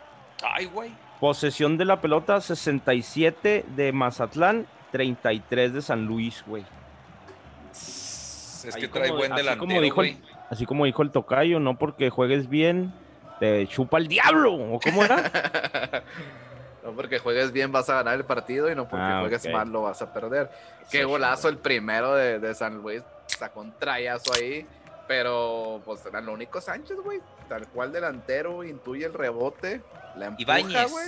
S2: Ay, güey.
S3: Posesión de la pelota, 67 de Mazatlán, 33 de San Luis, güey.
S2: Es
S3: Ahí
S2: que trae
S3: como-
S2: buen
S3: así
S2: delantero,
S3: como dijo el-. Así como dijo el tocayo, no porque juegues bien, te chupa el diablo. ¿O cómo era?
S4: No porque juegues bien vas a ganar el partido y no porque
S3: Ah,
S4: juegues mal lo vas a perder. Qué golazo el primero de, de San Luis. Sacó un trayazo ahí. Pero pues era lo único Sánchez, güey. Tal cual delantero, intuye el rebote. La empuja, güey.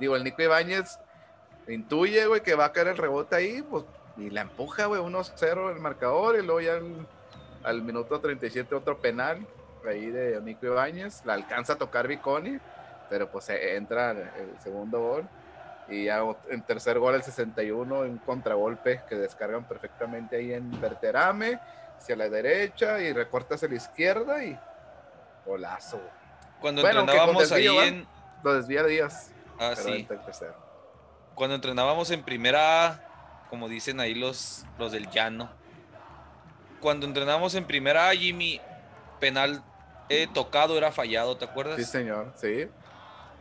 S4: Digo, el Nico Ibáñez intuye, güey, que va a caer el rebote ahí. Pues, y la empuja, güey. 1-0 el marcador. Y luego ya al, al minuto 37 otro penal. Ahí de Nico Ibáñez. La alcanza a tocar Viconi pero pues eh, entra el segundo gol y ya en tercer gol el 61 un contragolpe que descargan perfectamente ahí en Verterame hacia la derecha y recorta hacia la izquierda y golazo.
S2: Cuando
S4: Bueno,
S2: entrenábamos
S4: desvío,
S2: ahí
S4: ¿va?
S2: en.
S4: lo desvía Díaz
S2: Ah, sí.
S4: el tercero
S2: Cuando entrenábamos en primera A, como dicen ahí los, los del llano. Cuando entrenábamos en primera A, Jimmy, penal eh, tocado era fallado, ¿te acuerdas?
S4: sí señor sí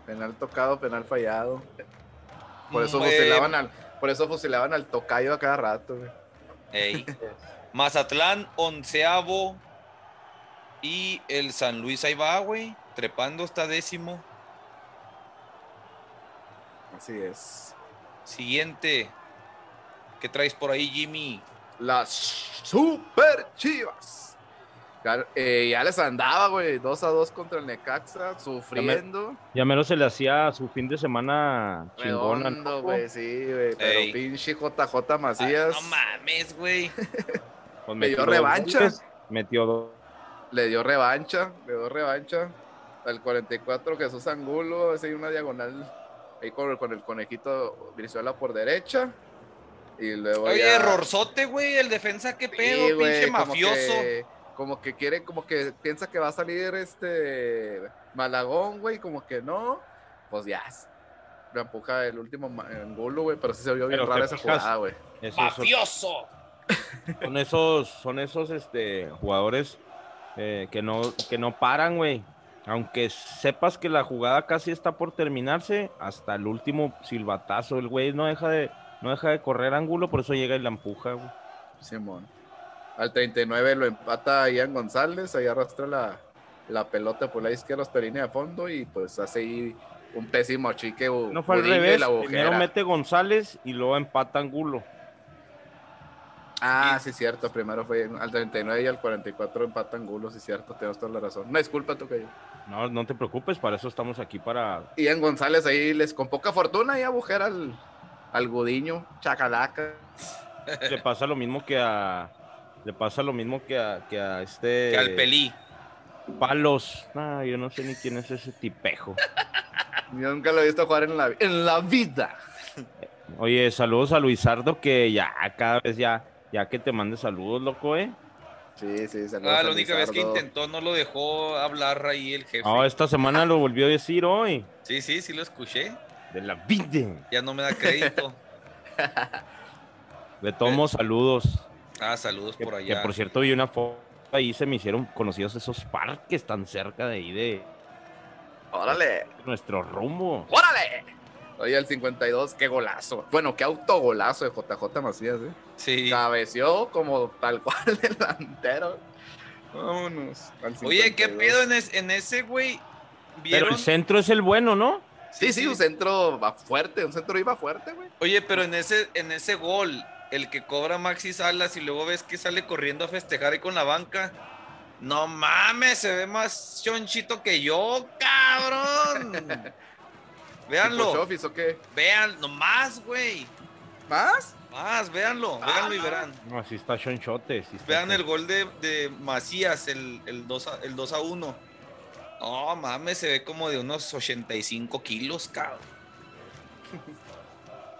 S4: penal tocado penal fallado por eso
S2: Mm, eh,
S4: fusilaban al por eso fusilaban al tocayo a cada rato güey.
S2: ey. Mazatlán, onceavo. Y el San Luis ahí va, güey. Trepando está décimo.
S4: así es
S2: Siguiente. ¿Qué traes por ahí, Jimmy?
S4: Las Super Chivas. Ya, eh, ya les andaba, güey. 2 a 2 contra el Necaxa, sufriendo.
S3: Ya menos se le hacía su fin de semana chingona.
S4: Redondo,
S3: ¿no?
S4: güey, sí, güey. Pero
S2: Ey.
S4: pinche JJ Macías
S2: no mames, güey.
S3: Pues
S4: Le dio revancha.
S3: Metió dos.
S4: le dio revancha, le dio revancha. Al 44 Jesús Angulo, así una diagonal ahí con, con el conejito Brizuela por derecha. Y luego
S2: Oye,
S4: ya-
S2: errorzote, güey. El defensa, qué
S4: Sí,
S2: pedo,
S4: güey,
S2: pinche mafioso.
S4: que- Como que quiere, como que piensa que va a salir este Malagón, güey, como que no. Pues ya. Lo empuja el último Angulo, güey, pero sí se vio bien rara esa jugada, güey.
S2: ¡Mafioso!
S3: son esos, son esos este, jugadores eh, que, no, que no paran, güey. Aunque sepas que la jugada casi está por terminarse, hasta el último silbatazo, el güey no deja de, no deja de correr ángulo, por eso llega y la empuja, güey.
S4: Simón. Al 39 lo empata Ian González, ahí arrastra la, la pelota por la izquierda hasta línea de fondo y pues hace ahí un pésimo chique.
S3: No fue al revés,
S4: la
S3: primero mete González y luego empata Angulo.
S4: Ah, sí, cierto. Primero fue al 39 y al 44 empata Angulo, sí, cierto. Tienes toda la razón. Una disculpa, Tocayo.
S3: No, no te preocupes, para eso estamos aquí para...
S4: Ian González ahí les con poca fortuna y agujera al, al Gudiño, Chacalaca.
S3: Le pasa lo mismo que a... Le pasa lo mismo que a, que a este...
S2: Que al pelí.
S3: Palos. Ah, yo no sé ni quién es ese tipejo.
S4: Yo nunca lo he visto jugar en la, en la vida.
S3: Oye, saludos a Luisardo que ya cada vez ya, ya que te mande saludos, loco, ¿eh?
S4: Sí, sí, saludos
S2: Ah, la única vez que intentó no lo dejó hablar ahí el jefe.
S3: No, esta semana lo volvió a decir hoy.
S2: Sí, sí, sí lo escuché.
S3: De la vida.
S2: Ya no me da crédito.
S3: Le tomo saludos.
S2: Ah, saludos
S3: Que
S2: por
S3: que,
S2: allá.
S3: por cierto vi una foto ahí, se me hicieron conocidos esos parques tan cerca de ahí de
S4: ¡Órale!
S3: nuestro rumbo.
S4: ¡Órale! Oye, el 52, qué golazo. Bueno, qué autogolazo de JJ Macías, ¿eh?
S2: Sí.
S4: Cabeció como tal cual delantero. Vámonos. al
S2: Oye, ¿qué
S4: 52.
S2: pedo en, es- en ese, güey?
S3: Pero el centro es el bueno, ¿no?
S4: Sí, sí, un centro va fuerte, un centro iba fuerte, güey.
S2: Oye, pero en ese, en ese gol, el que cobra Maxi Salas y luego ves que sale corriendo a festejar ahí con la banca. No mames, se ve más chonchito que yo, cabrón.
S4: ¿Tipo
S2: Véanlo,
S4: Chofis o qué?
S2: vean, nomás, güey.
S4: ¿Más?
S2: Más, véanlo,
S4: Ah,
S2: véanlo y verán.
S3: No, así está Chonchote. sí está
S2: Vean el gol de, de Macías, el, el, 2 a, el 2 a 1. No mames, se ve como de unos 85 kilos, cabrón.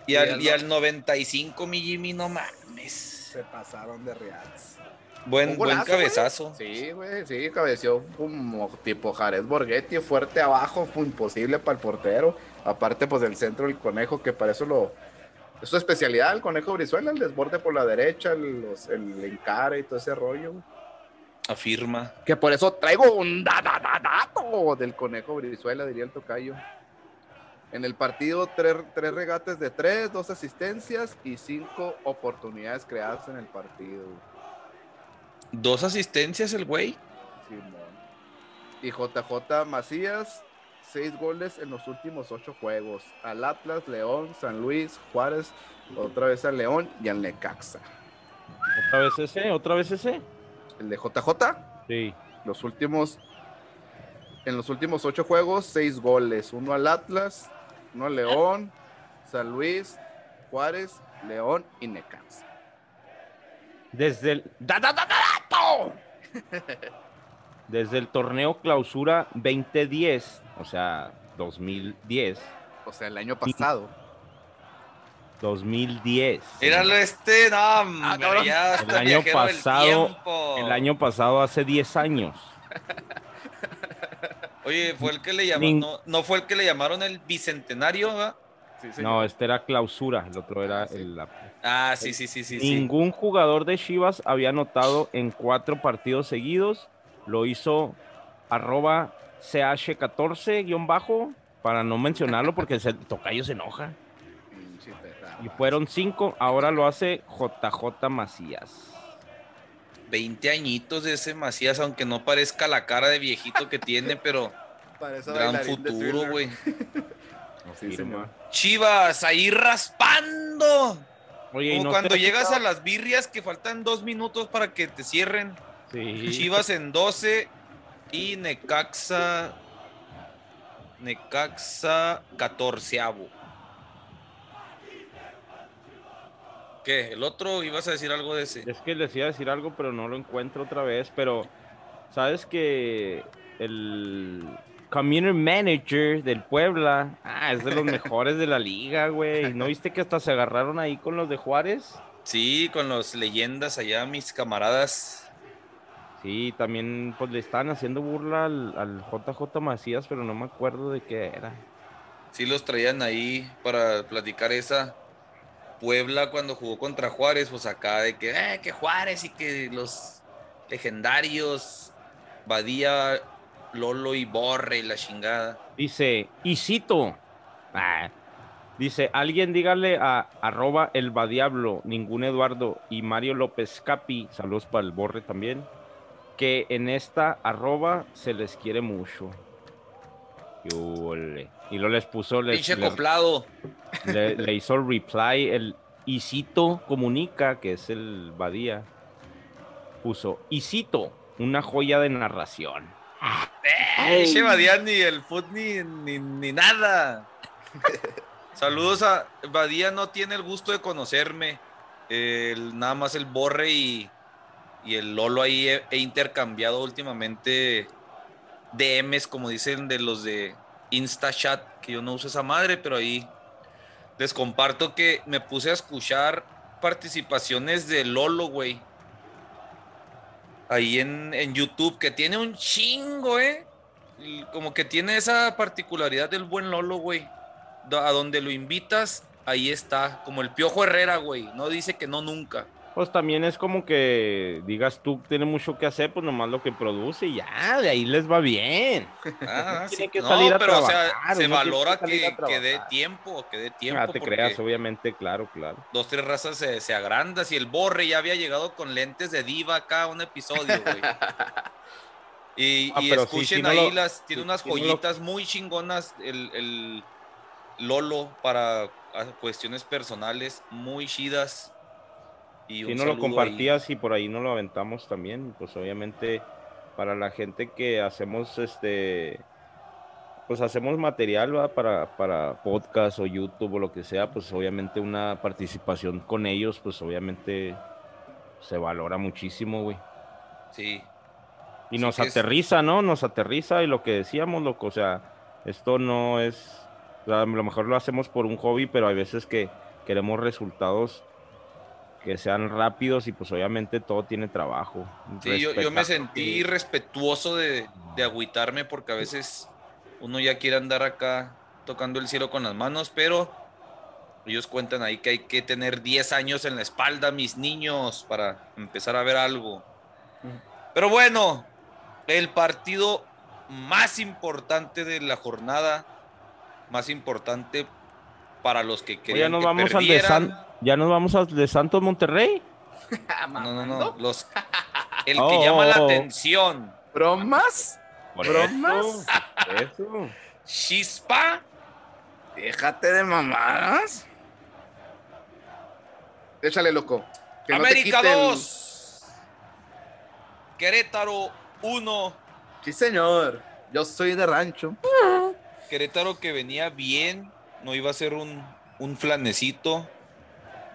S2: Y al, y al 95, mi Jimmy, no mames.
S4: Se pasaron de reales.
S2: Buen,
S4: Un
S2: buen
S4: güey.
S2: cabezazo.
S4: Sí, güey, sí, cabeció como tipo Jared Borghetti, fuerte abajo, fue imposible para el portero. Aparte, pues del centro, el conejo, que para eso lo. Es su especialidad, el conejo Brizuela, el desborde por la derecha, el, los- el encare y todo ese rollo. güey.
S2: Afirma.
S4: Que por eso traigo un da, da, da, dato del conejo Brizuela, diría el tocayo. En el partido, tres, tres regates de tres, dos asistencias y cinco oportunidades creadas en el partido.
S2: Dos asistencias el güey.
S4: Y JJ Macías, seis goles en los últimos ocho juegos. Al Atlas, León, San Luis, Juárez, otra vez al León y al Necaxa.
S3: ¿Otra vez ese? ¿Otra vez ese?
S4: El de JJ,
S3: Sí.
S4: los últimos, en los últimos ocho juegos, seis goles. Uno al Atlas, uno al León, San Luis, Juárez, León y Necaxa.
S3: Desde el. ¡Da, da, da, Desde el torneo clausura 2010, o sea, 2010.
S4: O sea, el año pasado.
S3: 2010.
S2: Míralo este, no, hombre,
S4: cabrón.
S2: ya
S3: El año pasado-. El año pasado, hace 10 años.
S2: Oye, fue el que le llamaron, no fue el que le llamaron el bicentenario, ¿verdad?
S4: Sí.
S3: No, este era clausura, el otro era
S4: Ah, sí.
S3: el. la-
S2: Ah, sí, sí, sí, sí, sí.
S3: Ningún jugador de Chivas había anotado en cuatro partidos seguidos. Lo hizo arroba CH14 guion bajo, para no mencionarlo porque el tocayo se enoja. Y fueron cinco, ahora lo hace JJ Macías.
S2: 20 añitos de ese Macías, aunque no parezca la cara de viejito que tiene, pero
S4: Parece
S2: gran futuro, güey.
S4: Sí, señor.
S2: Chivas, ahí raspando.
S3: Oye, ¿y
S2: Como
S3: no
S2: cuando llegas a las birrias que faltan dos minutos para que te cierren.
S3: Sí.
S2: Chivas en 12 y Necaxa. Necaxa 14 ¿Qué? ¿El otro? ¿Ibas a decir algo de ese?
S3: Es que les iba a decir algo, pero no lo encuentro otra vez. Pero, ¿sabes que el community manager del Puebla ah, es de los mejores de la liga, güey? ¿No viste que hasta se agarraron ahí con los de Juárez?
S2: Sí, con los leyendas allá, mis camaradas.
S3: Sí, también pues le estaban haciendo burla al, al JJ Macías, pero no me acuerdo de qué era.
S2: Sí los traían ahí para platicar esa Puebla cuando jugó contra Juárez, pues acá de que, eh, que Juárez y que los legendarios Badía, Lolo y Borre y la chingada.
S3: Dice, y cito, ah, dice, alguien dígale a arroba el Badiablo, ningún Eduardo y Mario López Capi, saludos para el Borre también, que en esta arroba se les quiere mucho. Y lo les puso, les,
S2: Pinche
S3: le-
S2: acoplado.
S3: le, le hizo el reply, el Isito Comunica, que es el Badía, puso, Isito, una joya de narración.
S2: Eh, Che Badía ni el foot ni, ni, ni nada. Saludos a Badía, no tiene el gusto de conocerme. El- nada más el Borre y, y el Lolo ahí he, he intercambiado últimamente DMs, como dicen de los de InstaChat, que yo no uso esa madre, pero ahí les comparto que me puse a escuchar participaciones de Lolo, güey. Ahí en, en YouTube, que tiene un chingo, ¿eh? Como que tiene esa particularidad del buen Lolo, güey. A donde lo invitas, ahí está. Como el Piojo Herrera, güey. No dice que no nunca.
S3: Pues también es como que digas tú tiene mucho que hacer, pues nomás lo que produce y ya, de ahí les va bien.
S2: Ah, sí. que salir no, pero o sea, se valora que, que, dé tiempo, que dé tiempo.
S3: Ah, te creas, obviamente, claro, claro.
S2: Dos, tres razas se, se agrandan. Si el Borre ya había llegado con lentes de diva acá a un episodio, güey. Y, ah, y escuchen ahí las, tiene unas joyitas muy chingonas el, el Lolo para cuestiones personales, muy chidas
S3: si no lo compartías y por ahí no lo aventamos también, pues obviamente para la gente que hacemos este pues hacemos material para para podcast o YouTube o lo que sea, pues obviamente una participación con ellos, pues obviamente se valora muchísimo, güey.
S2: Sí.
S3: Y nos aterriza, ¿no? Nos aterriza y lo que decíamos, loco, o sea, esto no es, a lo mejor lo hacemos por un hobby, pero hay veces que queremos resultados que sean rápidos y pues obviamente todo tiene trabajo.
S2: Sí, yo, me sentí respetuoso de, de agüitarme porque a veces uno ya quiere andar acá tocando el cielo con las manos, pero ellos cuentan ahí que hay que tener 10 años en la espalda, mis niños, para empezar a ver algo. Pero bueno, el partido más importante de la jornada, más importante para los que querían
S3: nos
S2: que
S3: vamos
S2: perdieran.
S3: Al ¿Ya nos vamos a de Santos Monterrey?
S2: no, no, no. Los, el que llama la oh. atención.
S4: ¿Bromas?
S3: ¿Bromas? Eso.
S2: ¿Chispa?
S4: Déjate de mamadas. Échale, loco.
S2: América 2. Querétaro 1.
S4: Sí, señor. Yo soy de rancho.
S2: Querétaro que venía bien. No iba a ser un, un flanecito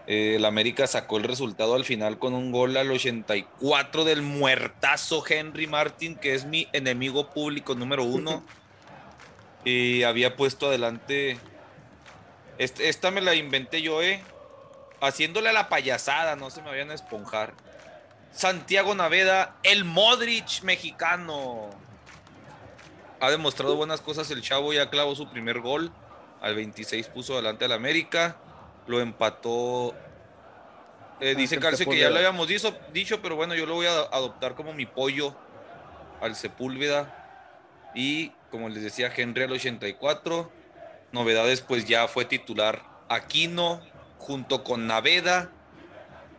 S2: el América sacó el resultado al final con un gol al 84 del muertazo Henry Martin, que es mi enemigo público número uno. y había puesto adelante. esta me la inventé yo, ¿eh? Haciéndole a la payasada, no se me vayan a esponjar. Santiago Naveda, el Modric mexicano. Ha demostrado buenas cosas el chavo, ya clavó su primer gol. Al 26 puso adelante al América lo empató. Eh, ah, dice Calcio que ya lo habíamos dicho, dicho, pero bueno, yo lo voy a adoptar como mi pollo al Sepúlveda. Y como les decía, Henry al 84. Novedades, pues ya fue titular Aquino junto con Naveda.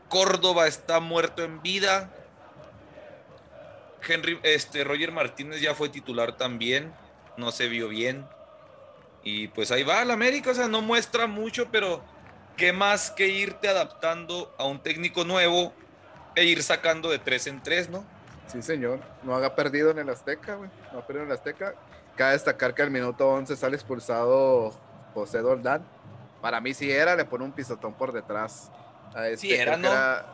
S2: Córdoba está muerto en vida. Henry, este, Roger Martínez ya fue titular también. No se vio bien. Y pues ahí va el América, o sea, no muestra mucho, pero ¿qué más que irte adaptando a un técnico nuevo e ir sacando de tres en tres, ¿no?
S4: Sí, señor. No haga perdido en el Azteca, güey. No ha perdido en el Azteca. Cabe destacar que al minuto 11 sale expulsado José Doldán. Para mí sí era, le pone un pisotón por detrás.
S2: A este, sí era, ¿no?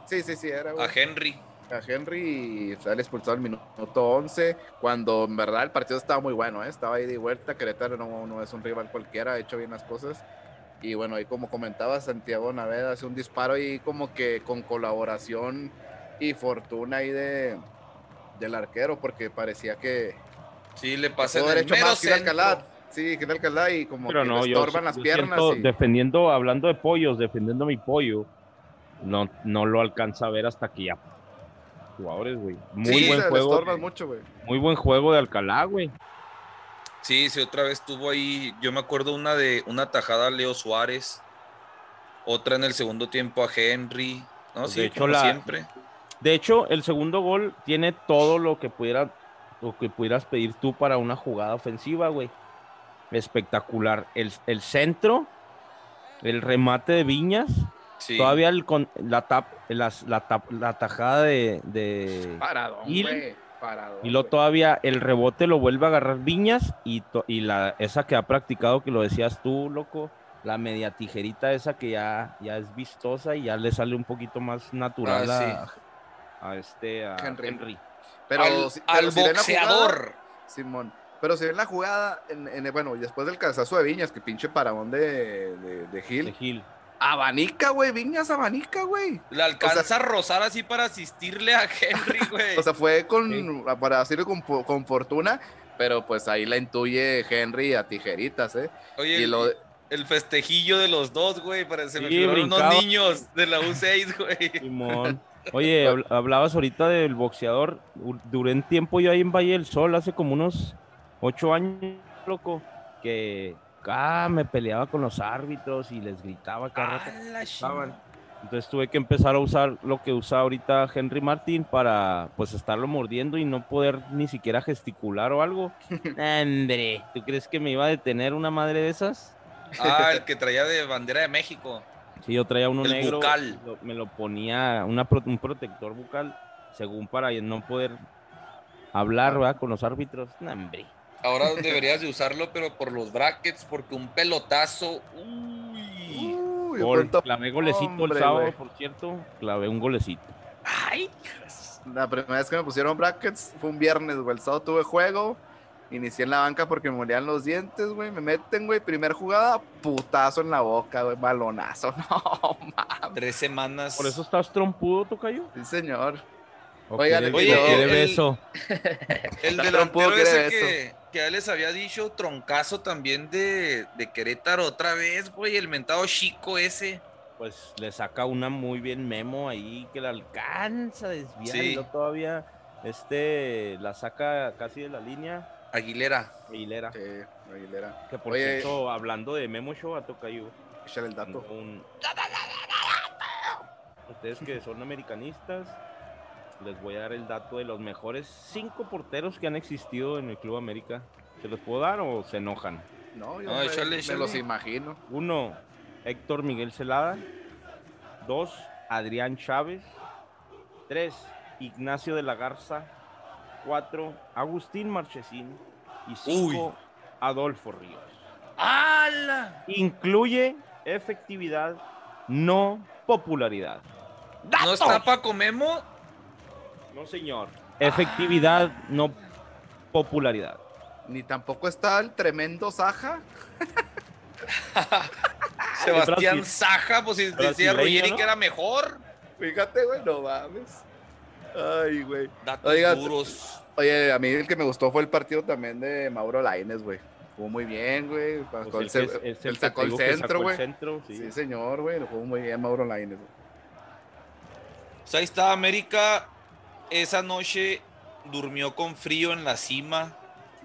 S4: Sí, sí, sí era,
S2: güey. A Henry.
S4: A Henry sale expulsado al minuto 11, cuando en verdad el partido estaba muy bueno, ¿eh? estaba ahí de vuelta. Querétaro no, no es un rival cualquiera, ha hecho bien las cosas y bueno, ahí como comentaba Santiago Naveda, hace un disparo ahí como que con colaboración y fortuna ahí de, del arquero, porque parecía que...
S2: Sí, le pasé el derecho más
S4: que Alcalá. Sí, que Alcalá y como que no, le estorban las piernas.
S3: Defendiendo, hablando de pollos, defendiendo mi pollo, no, no lo alcanza a ver hasta que ya jugadores, güey. Muy buen juego.
S4: Mucho,
S3: muy buen juego de Alcalá, güey.
S2: Sí, sí, otra vez estuvo ahí. Yo me acuerdo una de una tajada a Leo Suárez, otra en el segundo tiempo a Henry. ¿no? Sí, de hecho, siempre.
S3: De hecho, el segundo gol tiene todo lo que pudiera, lo que pudieras pedir tú para una jugada ofensiva, güey. Espectacular. El, centro, el remate de Viñas. Todavía el, con, la, tap, la, la, tajada de. de y luego todavía el rebote lo vuelve a agarrar Viñas y, y la, esa que ha practicado, que lo decías tú, loco, la media tijerita esa que ya, ya es vistosa y ya le sale un poquito más natural ah, a, este a Henry.
S2: Pero, al, boxeador.
S4: Simón. Pero si ven la jugada, en, en- bueno, después del cabezazo de Viñas, que pinche parabón de, de, de Gil.
S3: De Gil.
S4: Abanica, güey, Viñas abanica, güey.
S2: Le alcanza a rozar así para asistirle a Henry, güey.
S4: O sea, fue con, para decirlo con, con fortuna, pero pues ahí la intuye Henry a tijeritas, ¿eh?
S2: Oye,
S4: y
S2: el,
S4: lo-
S2: el festejillo de los dos, güey, parece me
S3: Sí,
S2: figuraron unos niños de la U6, güey.
S3: Simón. Oye, habl- hablabas ahorita del boxeador. Duré un tiempo yo ahí en Valle del Sol, hace como unos ocho años, loco, que ah, me peleaba con los árbitros y les gritaba cada rato. Entonces tuve que empezar a usar lo que usa ahorita Henry Martin para pues estarlo mordiendo y no poder ni siquiera gesticular o algo. Hombre, ¿tú crees que me iba a detener una madre de esas?
S2: Ah, el que traía de bandera de México.
S3: Sí, yo traía uno
S2: El
S3: negro.
S2: bucal.
S3: lo- me lo ponía una, un protector bucal, según para no poder hablar ¿verdad? con los árbitros. Hombre.
S2: Ahora deberías de usarlo, pero por los brackets, porque un pelotazo. Uy.
S4: Uy,
S3: Gol. Clavé golecito
S4: hombre,
S3: el sábado, por cierto. Clavé un golecito.
S2: Ay,
S4: La primera vez que me pusieron brackets fue un viernes, güey. El sábado tuve juego. Inicié en la banca porque me molían los dientes, güey. Me meten, güey. Primer jugada, putazo en la boca, güey. Balonazo. No, mames.
S2: tres semanas.
S3: Por eso estás trompudo, Tocayo.
S4: Sí, señor.
S3: ¿O
S4: Oigan,
S3: quiere-
S2: oye,
S3: quiere
S2: el-
S3: beso?
S2: El
S4: Está
S2: delantero
S4: trompudo, quiere
S2: ese que, que ya les había dicho, troncazo también de, de Querétaro otra vez, güey. El mentado chico ese.
S3: Pues le saca una muy bien memo ahí que la alcanza.
S2: Sí.
S3: Luego todavía este la saca casi de la línea.
S2: Aguilera.
S3: Aguilera.
S4: Sí, Aguilera.
S3: Que por
S4: Oye.
S3: cierto, hablando de Memo Show a Tocayo.
S4: Échale el dato.
S3: un- Ustedes que son americanistas, les voy a dar el dato de los mejores cinco porteros que han existido en el Club América. ¿Se los puedo dar o se enojan?
S4: No, yo
S2: No,
S4: me,
S2: échale,
S4: me
S2: échale.
S4: los imagino.
S3: Uno, Héctor Miguel Celada. Dos, Adrián Chávez. Tres, Ignacio de la Garza. Cuatro, Agustín Marchesín. Y cinco, Adolfo Ríos.
S2: ¡Hala!
S3: Incluye efectividad, no popularidad.
S2: ¿No está Paco Memo?
S3: No, señor. Efectividad, no popularidad.
S4: Ni tampoco está el tremendo Saja.
S2: Sebastián. Saja, pues si decía Ruggeri
S3: ¿no?
S2: que era mejor.
S4: Fíjate, güey, no mames. Ay, güey.
S2: Datos
S4: Oiga,
S2: duros.
S4: Oye, a mí el que me gustó fue el partido también de Mauro Laines, güey. Jugó muy bien, güey.
S3: Pues
S4: el sacó el centro, güey.
S3: sí.
S4: Sí, señor, güey. Lo jugó muy bien Mauro Laines. güey.
S2: Pues ahí está América. Esa noche durmió con frío en la cima.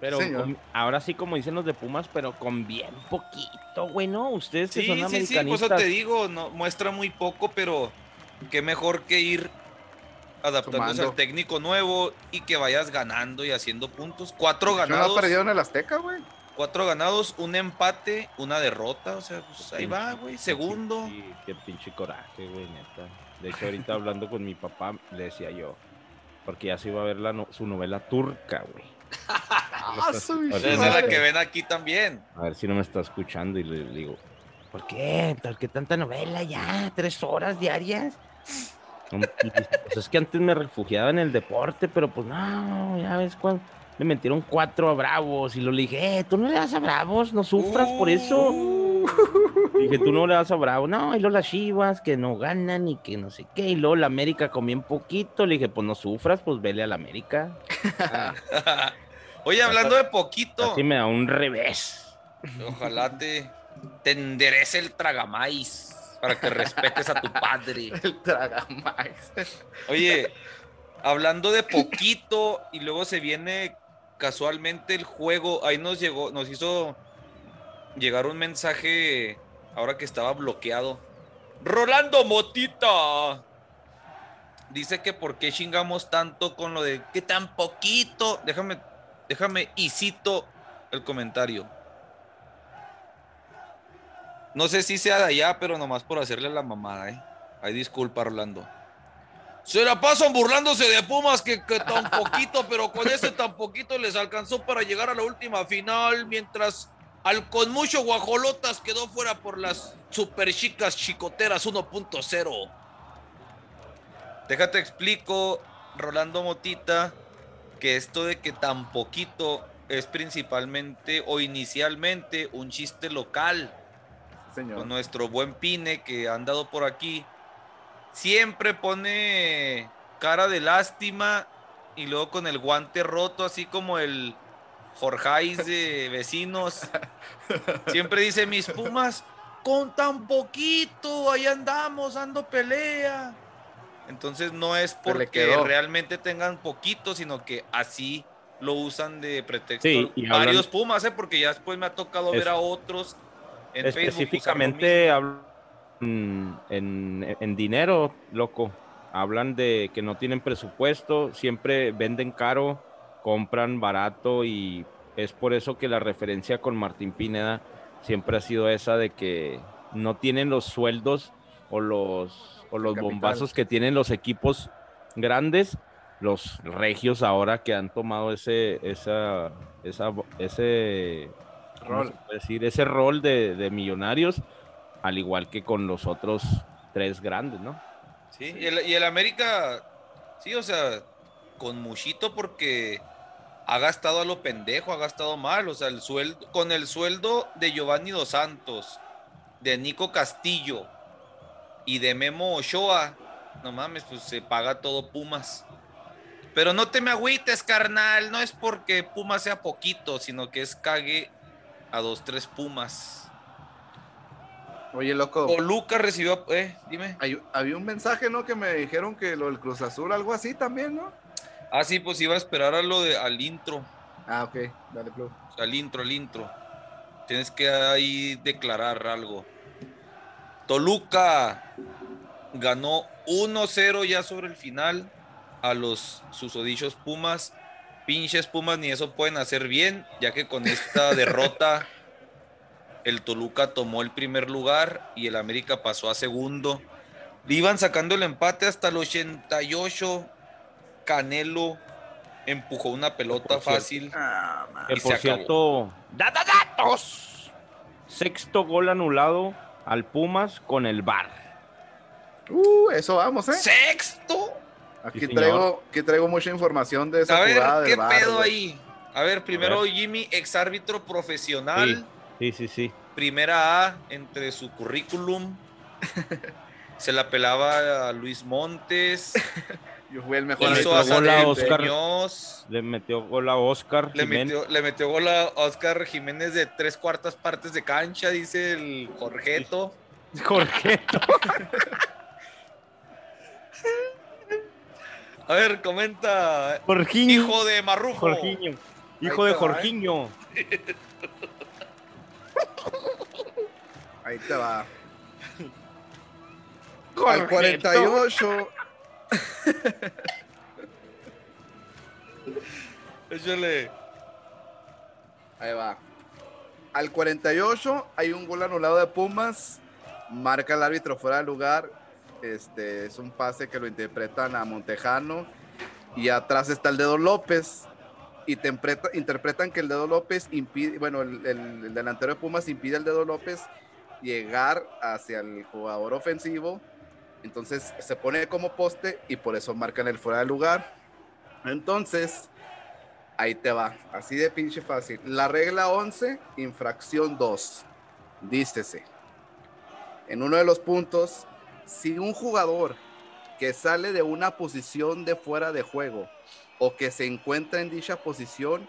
S3: Pero con- ahora sí, como dicen los de Pumas, pero con bien poquito, güey, ¿no? Ustedes que
S2: Sí,
S3: son
S2: sí, sí, por
S3: americanistas.
S2: eso te digo, no, muestra muy poco, pero qué mejor que ir adaptándose
S4: Sumando.
S2: al técnico nuevo y que vayas ganando y haciendo puntos. Cuatro
S4: No
S2: ganados,
S4: ha perdido en el Azteca, güey.
S2: cuatro ganados, un empate, una derrota. O sea, pues ahí va, güey. Segundo.
S3: pinche- Qué pinche coraje, güey, neta. De hecho, ahorita hablando con mi papá, le decía yo, porque ya se iba a ver la no- su novela turca, güey.
S4: Ah,
S2: Esa es la
S3: me-
S2: que ven aquí también.
S3: A ver si no me está escuchando y le digo, ¿por qué? ¿Por qué tanta novela ya? ¿Tres horas diarias? Pues es que antes me refugiaba en el deporte, pero pues no, ya ves cuando le metieron cuatro a Bravos y lo le dije, eh, tú no le das a Bravos, no sufras por eso.
S2: Uh,
S3: Dije, tú no le das a Bravos, no, y luego las Chivas que no ganan y que no sé qué, y luego la América comía un poquito, le dije, pues no sufras, pues vele a la América. Ah,
S2: Oye, hablando de poquito,
S3: así me da un revés.
S2: ojalá te, te enderece el tragamais para que respetes a tu padre.
S4: El tragamais.
S2: Oye, hablando de poquito y luego se viene casualmente el juego, ahí nos llegó, nos hizo llegar un mensaje ahora que estaba bloqueado. Rolando Motita. Dice que por qué chingamos tanto con lo de que tan poquito. Déjame, déjame y cito el comentario. No sé si sea de allá, pero nomás por hacerle la mamada, ¿eh? Ay, disculpa, Rolando. Se la pasan burlándose de Pumas que, que tan poquito, pero con ese tan poquito les alcanzó para llegar a la última final, mientras al con mucho guajolotas quedó fuera por las super chicas chicoteras 1.0. Déjate explico, Rolando Motita, que esto de que tan poquito es principalmente o inicialmente un chiste local.
S4: Señor.
S2: Con nuestro buen Pine que ha andado por aquí. Siempre pone cara de lástima y luego con el guante roto, así como el Jorgeis de vecinos. Siempre dice, mis pumas, con tan poquito, ahí andamos, dando pelea. Entonces no es porque realmente tengan poquito, sino que así lo usan de pretexto
S3: Sí, y hablan-
S2: varios pumas, ¿eh? porque ya después me ha tocado ver a otros en Facebook
S3: Específicamente hablan en, en- en dinero, loco. Hablan de que no tienen presupuesto, siempre venden caro, compran barato y es por eso que la referencia con Martín Pineda siempre ha sido esa de que no tienen los sueldos o los, o los
S4: Capital.
S3: bombazos que tienen los equipos grandes, los regios ahora que han tomado ese, esa, esa, ese ¿cómo
S4: Rol.
S3: decir? ese rol de, de millonarios, al igual que con los otros tres grandes, ¿no?
S2: Sí, y el, y el América, sí, o sea, con muchito porque ha gastado a lo pendejo, ha gastado mal, o sea, el sueldo, con el sueldo de Giovanni Dos Santos, de Nico Castillo y de Memo Ochoa, no mames, pues se paga todo Pumas. Pero no te me agüites, carnal, no es porque Pumas sea poquito, sino que es cague a dos, tres Pumas.
S4: Oye, loco.
S2: Toluca recibió, eh, dime.
S4: hay- había un mensaje, ¿no? Que me dijeron que lo del Cruz Azul, algo así también, ¿no?
S2: Ah, sí, pues iba a esperar a lo de, al intro.
S4: Ah, ok. Dale, Plu.
S2: al intro, al intro. Tienes que ahí declarar algo. Toluca ganó 1-0 ya sobre el final a los susodichos Pumas. Pinches Pumas ni eso pueden hacer bien, ya que con esta derrota el Toluca tomó el primer lugar y el América pasó a segundo. Le iban sacando el empate hasta el 88. Canelo empujó una pelota
S3: Por
S2: fácil.
S4: Ah,
S2: Y se
S3: por
S2: acabó.
S3: cierto, ¡data datos! Sexto gol anulado al Pumas con el VAR.
S4: Uh, eso vamos, ¿eh?
S2: Sexto.
S4: Aquí
S3: Sí,
S4: traigo, aquí traigo mucha información de esa
S2: A ver,
S4: jugada del
S2: ¿qué pedo
S4: güey.
S2: ahí? A ver, primero
S3: ver.
S2: Jimmy, ex árbitro profesional,
S3: Sí, sí, sí.
S2: primera A entre su currículum. Se la pelaba a Luis Montes,
S4: Yo fui el mejor
S2: hizo
S3: metió
S2: a
S3: Oscar.
S2: Muñoz,
S3: Le metió gol a Oscar
S2: le
S3: Jiménez.
S2: metió, le metió gol a Oscar Jiménez de tres cuartas partes de cancha, dice el Jorgeto.
S3: Jorgeto.
S2: A ver, comenta,
S3: Jorginho.
S2: hijo de Marrufo.
S3: Jorginho. Hijo de
S4: ¿eh?
S3: Jorginho.
S4: Ahí te va. Al
S3: Jorgeto.
S4: 48.
S2: Échale.
S4: Ahí va. Al 48 hay un gol anulado de Pumas. Marca el árbitro fuera de lugar. Este es un pase que lo interpretan a Montejano. Y atrás está el dedo López. Y te empreta- interpretan que el dedo López impide, bueno, el, el- el delantero de Pumas impide al dedo López llegar hacia el jugador ofensivo. Entonces se pone como poste y por eso marcan el fuera de lugar. Entonces, Ahí te va, así de pinche fácil. La regla 11, infracción 2. Dícese, en uno de los puntos, si un jugador que sale de una posición de fuera de juego o que se encuentra en dicha posición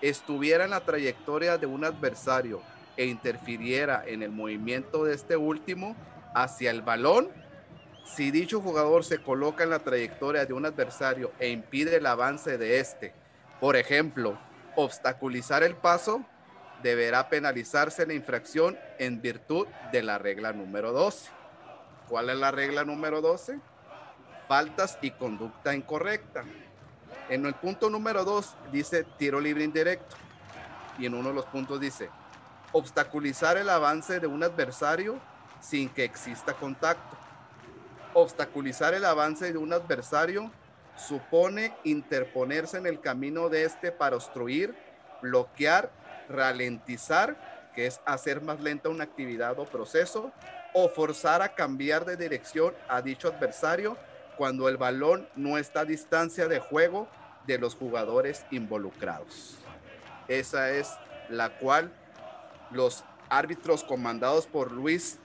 S4: estuviera en la trayectoria de un adversario e interfiriera en el movimiento de este último hacia el balón, si dicho jugador se coloca en la trayectoria de un adversario e impide el avance de este, por ejemplo, obstaculizar el paso, deberá penalizarse la infracción en virtud de la regla número 12. ¿Cuál es la regla número 12? Faltas y conducta incorrecta. En el punto número 2 dice tiro libre indirecto. Y en uno de los puntos dice obstaculizar el avance de un adversario sin que exista contacto. Obstaculizar el avance de un adversario supone interponerse en el camino de este para obstruir, bloquear, ralentizar, que es hacer más lenta una actividad o proceso, o forzar a cambiar de dirección a dicho adversario cuando el balón no está a distancia de juego de los jugadores involucrados. esa es la cual los árbitros comandados por Luis,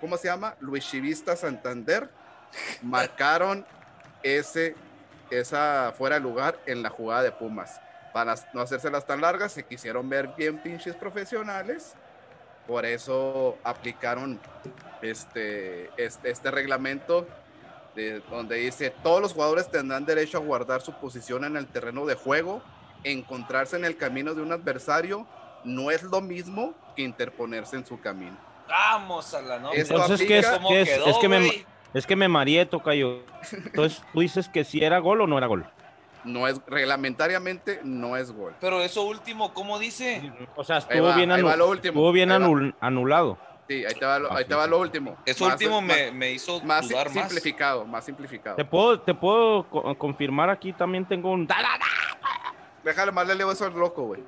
S4: ¿cómo se llama? Luis Chivista Santander, marcaron ese, esa fuera de lugar en la jugada de Pumas. Para no hacérselas tan largas, se quisieron ver bien pinches profesionales. Por eso aplicaron este, este, este reglamento de, donde dice todos los jugadores tendrán derecho a guardar su posición en el terreno de juego, encontrarse en el camino de un adversario no es lo mismo que interponerse en su camino.
S2: Vamos a la noche.
S3: Entonces, ¿qué es, ¿qué es, es, que me, es que me mareé, Tocayo. Entonces, ¿tú dices que si era gol o no era gol?
S4: No es, reglamentariamente no es gol.
S2: Pero eso último, ¿cómo dice?
S3: O sea, estuvo bien, anul estuvo bien anul anulado.
S4: Sí, ahí te va lo, ahí te va lo último.
S2: Eso más, último me, me, hizo
S4: más simplificado, más. simplificado.
S3: Te puedo, te puedo confirmar aquí también tengo un.
S4: Déjale más le leo eso al loco, güey.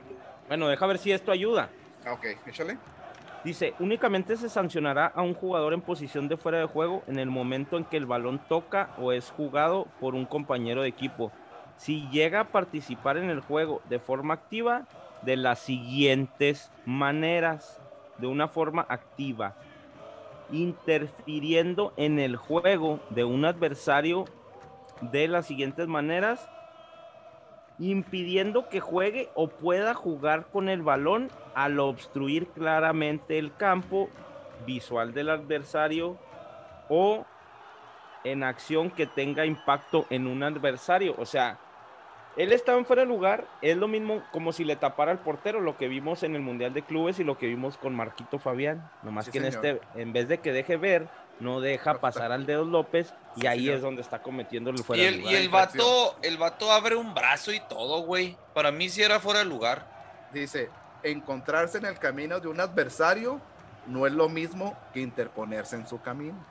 S3: Bueno, deja ver si esto ayuda.
S4: Ok, échale.
S3: Dice, únicamente se sancionará a un jugador en posición de fuera de juego en el momento en que el balón toca o es jugado por un compañero de equipo. Si llega a participar en el juego de forma activa, de las siguientes maneras de una forma activa, interfiriendo en el juego de un adversario de las siguientes maneras, impidiendo que juegue o pueda jugar con el balón al obstruir claramente el campo visual del adversario o en acción que tenga impacto en un adversario. O sea, él estaba en fuera de lugar, es lo mismo como si le tapara al portero, lo que vimos en el Mundial de Clubes y lo que vimos con Marquito Fabián. Nomás que en este, en vez de que deje ver, no deja pasar al dedo López y ahí es donde está cometiendo el fuera
S2: y
S3: el, de lugar.
S2: Y el vato, el vato abre un brazo y todo, güey. Para mí sí era fuera de lugar.
S4: Dice, encontrarse en el camino de un adversario no es lo mismo que interponerse en su camino.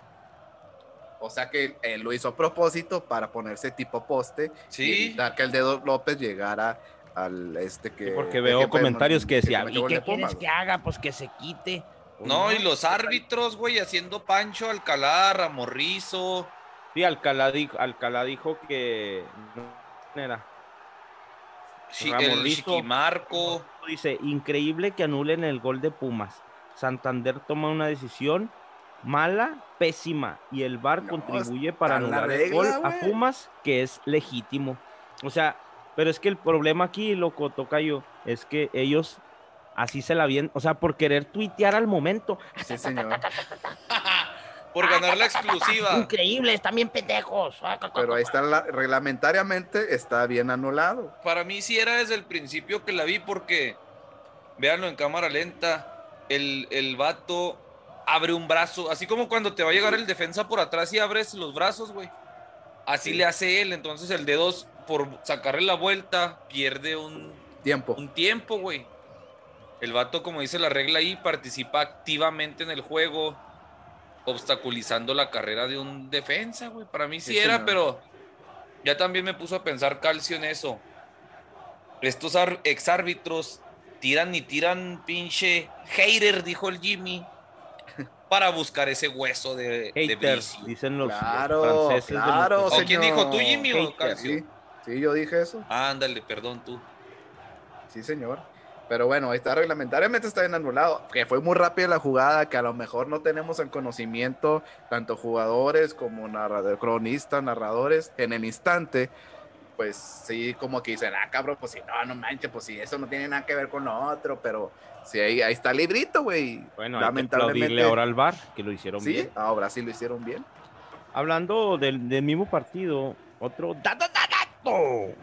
S4: O sea que él lo hizo a propósito para ponerse tipo poste
S2: sí.
S4: y evitar que el dedo López llegara al este que.
S3: Sí, porque veo comentarios que decían, ¿y qué quieres que haga? Pues que se quite.
S2: No, y los árbitros, güey, haciendo Pancho, Alcalá, Ramorrizo.
S3: Sí, Alcalá dijo, Alcalá dijo que no era.
S2: Sí, el Chiquimarco.
S3: Dice, increíble que anulen el gol de Pumas. Santander toma una decisión mala, pésima, y el VAR no, contribuye para anular regla, el gol wey. a Pumas, que es legítimo. O sea, pero es que el problema aquí, loco, Tocayo, es que ellos así se la vienen, o sea, por querer tuitear al momento.
S4: Sí, señor.
S2: por ganar la exclusiva.
S3: Increíble, están bien pendejos.
S4: Pero ahí está, la, reglamentariamente está bien anulado.
S2: Para mí sí era desde el principio que la vi porque, véanlo en cámara lenta, el, el vato abre un brazo, así como cuando te va a llegar el defensa por atrás y abres los brazos, güey. Así sí. le hace él, entonces el dedo por sacarle la vuelta pierde un
S4: tiempo.
S2: Un tiempo, güey. El vato, como dice la regla ahí, participa activamente en el juego, obstaculizando la carrera de un defensa, güey. Para mí sí, era, pero ya también me puso a pensar Calcio en eso. Estos exárbitros tiran y tiran pinche hater, dijo el Jimmy para buscar ese hueso de, vicio.
S3: Dicen los,
S4: claro,
S3: los franceses.
S4: Claro,
S2: ¿O quién dijo tú, Jimmy o
S4: sí, sí, yo dije eso.
S2: Ándale, perdón tú.
S4: Sí, señor. Pero bueno, ahí está reglamentariamente está bien anulado. Que fue muy rápida la jugada, que a lo mejor no tenemos el conocimiento, tanto jugadores como narradores, cronistas, narradores, en el instante. Pues sí, como que dicen, ah, cabrón, pues si no, no manches, pues si eso no tiene nada que ver con lo otro, pero Sí, ahí, ahí, está el librito, güey.
S3: Bueno, lamentablemente. ahora al bar, que lo hicieron
S4: ¿Sí?
S3: bien.
S4: ahora sí lo hicieron bien.
S3: Hablando del, del mismo partido, otro dato, dato.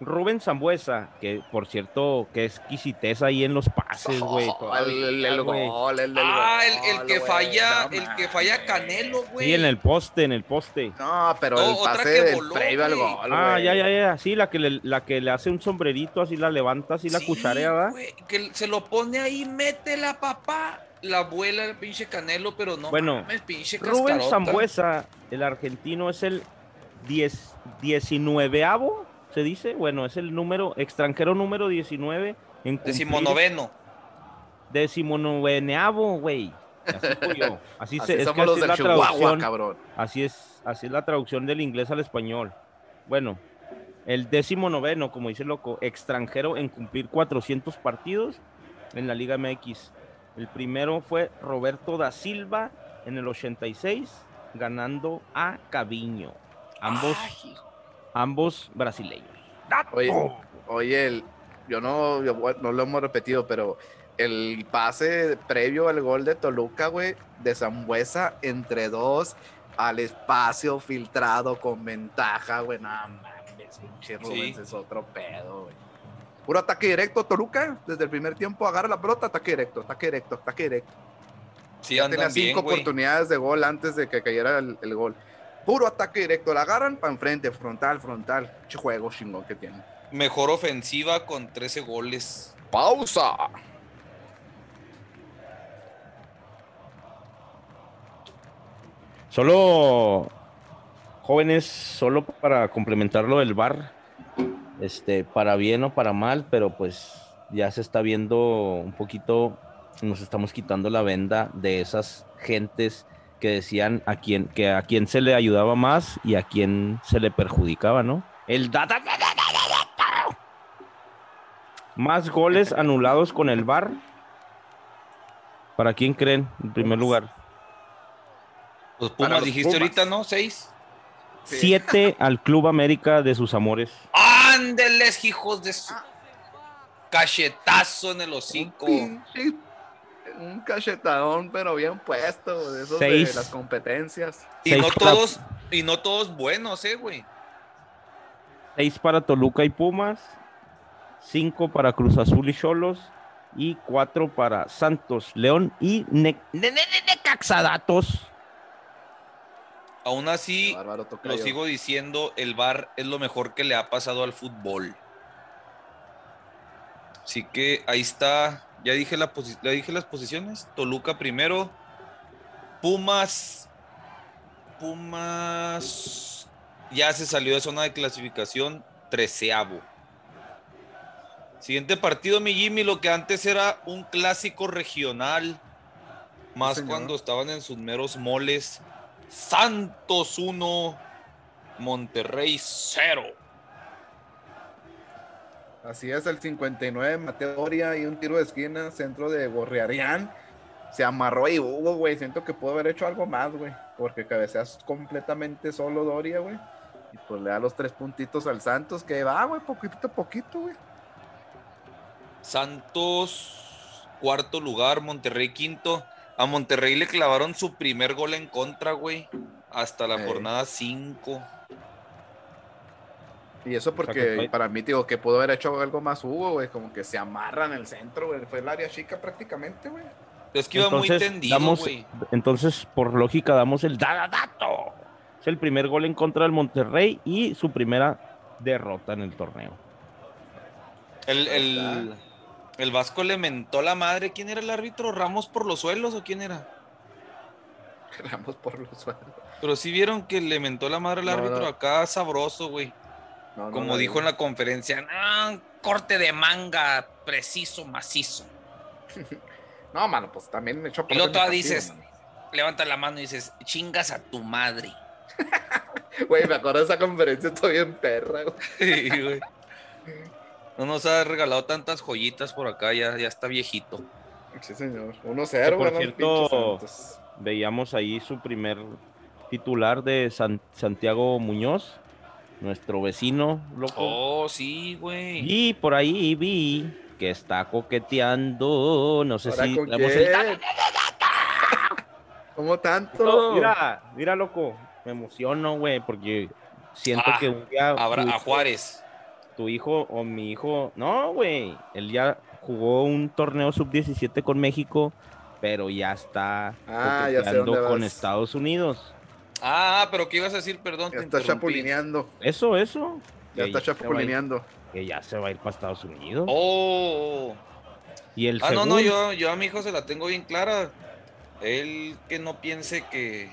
S3: Rubén Zambuesa, que por cierto, que exquisitez ahí en los pases, güey.
S4: Oh, el, el, el, gol, el, del
S2: ah, el, el que wey, falla, no, el que falla Canelo, güey.
S3: Sí, en el poste, en el poste.
S4: No, pero no, el pase del voló, previo al gol,
S3: Ah, ya, ya, ya. Sí, la que, le, la que le hace un sombrerito, así la levanta, así sí, la cucharea, ¿verdad?
S2: que se lo pone ahí, mete la papá. La abuela, el pinche Canelo, pero no
S3: bueno,
S2: mames, pinche
S3: Rubén Zambuesa, el argentino, es el 10, 19avo se dice, bueno, es el número, extranjero número 19 en
S2: Decimonoveno.
S3: Decimonoveneavo, güey. Así, yo. así,
S4: así
S3: se, es
S4: que
S3: así
S4: los
S3: es la traducción.
S4: cabrón.
S3: Así es, así es la traducción del inglés al español. Bueno, el décimo noveno, como dice loco, extranjero en cumplir 400 partidos en la Liga MX. El primero fue Roberto da Silva en el 86, ganando a Caviño. Ambos, ambos brasileños.
S4: Oye, oye el, yo no, no lo hemos repetido, pero el pase previo al gol de Toluca, güey, de Zambuesa entre dos al espacio filtrado con ventaja, güey. No mames, pinche Rubens es otro pedo, güey. Puro ataque directo, Toluca, desde el primer tiempo agarra la pelota, ataque directo, ataque directo, ataque directo.
S2: Sí, ya tenía
S4: cinco oportunidades de gol antes de que cayera el, gol. Puro ataque directo, la agarran para enfrente, frontal, frontal. Qué juego chingón que tiene.
S2: Mejor ofensiva con 13 goles.
S4: Pausa.
S3: Solo, jóvenes, solo para complementarlo del bar, este, para bien o para mal, pero pues ya se está viendo un poquito, nos estamos quitando la venda de esas gentes que decían a quién, que a quién se le ayudaba más y a quién se le perjudicaba, ¿no? El data. Más goles anulados con el bar. ¿Para quién creen en primer lugar?
S2: Los Pumas, dijiste ahorita, ¿no? ¿Seis?
S3: Siete al Club América de sus amores.
S2: ¡Ándeles, hijos de su... Cachetazo en el hocico.
S4: Un, cachetadón, pero bien puesto, de esos de las competencias.
S2: Y no todos, y no todos buenos, eh, güey.
S3: Seis para Toluca y Pumas, cinco para Cruz Azul y Cholos, y cuatro para Santos, León y Necaxadatos.
S2: Aún así, lo sigo diciendo, el VAR es lo mejor que le ha pasado al fútbol. Así que ahí está, ya dije, la dije las posiciones. Toluca primero, Pumas, Pumas ya se salió de zona de clasificación, treceavo. Siguiente partido, mi Jimmy, lo que antes era un clásico regional, más cuando estaban en sus meros moles Santos 1, Monterrey 0.
S4: Así es, el 59, Mateo Doria y un tiro de esquina, centro de Gorriarián. Se amarró y hubo, güey. Siento que pudo haber hecho algo más, güey. Porque cabeceas completamente solo Doria, güey. Y pues le da los tres puntitos al Santos, que va, güey, poquito a poquito, güey.
S2: Santos, cuarto lugar, Monterrey quinto. A Monterrey le clavaron su primer gol en contra, güey. Hasta la jornada 5.
S4: Y eso porque para mí, digo, que pudo haber hecho algo más Hugo, güey. Como que se amarra en el centro, güey. Fue el área chica prácticamente, güey.
S2: Es que iba muy tendido, güey.
S3: Entonces, por lógica, damos el dato. Es el primer gol en contra del Monterrey y su primera derrota en el torneo.
S2: El, el, el Vasco le mentó la madre. ¿Quién era el árbitro? ¿Ramos por los suelos o quién era?
S4: Ramos por los suelos.
S2: Pero sí vieron que le mentó la madre al árbitro acá sabroso, güey. Como dijo en la conferencia, corte de manga preciso, macizo.
S4: no, mano, pues también echó
S2: por Y luego dices, levanta la mano y dices, chingas a tu madre.
S4: Güey, me acuerdo de esa conferencia, estoy bien perra, güey. Sí, güey.
S2: No nos ha regalado tantas joyitas por acá, ya, ya está viejito.
S4: Sí, señor. 1-0, Por cierto,
S3: veíamos ahí su primer titular de Santiago Muñoz, nuestro vecino, loco.
S2: Oh, sí, güey.
S3: Y por ahí vi que está coqueteando, no sé si...
S4: El... ¿Cómo tanto?
S3: mira, mira, loco, me emociono, güey, porque siento ah, que un día...
S2: a Juárez
S3: tu hijo o mi hijo, no, güey, él ya jugó un torneo sub-17 con México, pero ya está
S4: ah,
S3: con Estados Unidos.
S2: Ah, pero ¿qué ibas a decir? Perdón.
S4: Ya está chapulineando.
S3: Eso, eso.
S4: Ya está chapulineando.
S3: Que ya se va a ir para Estados Unidos.
S2: Oh.
S3: Y el
S2: ah, no, no, yo, yo a mi hijo se la tengo bien clara. Él que no piense que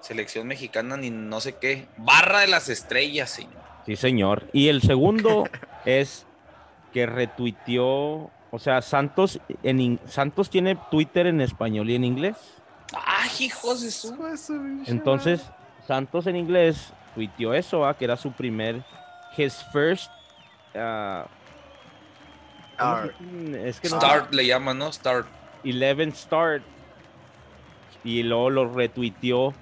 S2: selección mexicana ni no sé qué. Barra de las estrellas, señor.
S3: Sí, señor. Y el segundo es que retuiteó, o sea, Santos en Santos tiene Twitter en español y en inglés.
S2: ¡Ah, hijos de su!
S3: Entonces, Santos en inglés tuiteó eso, que era su primer his first. Uh,
S4: Start.
S3: es que no
S2: Start le llaman, ¿no? Start.
S3: 11 start. Y luego lo retuiteó.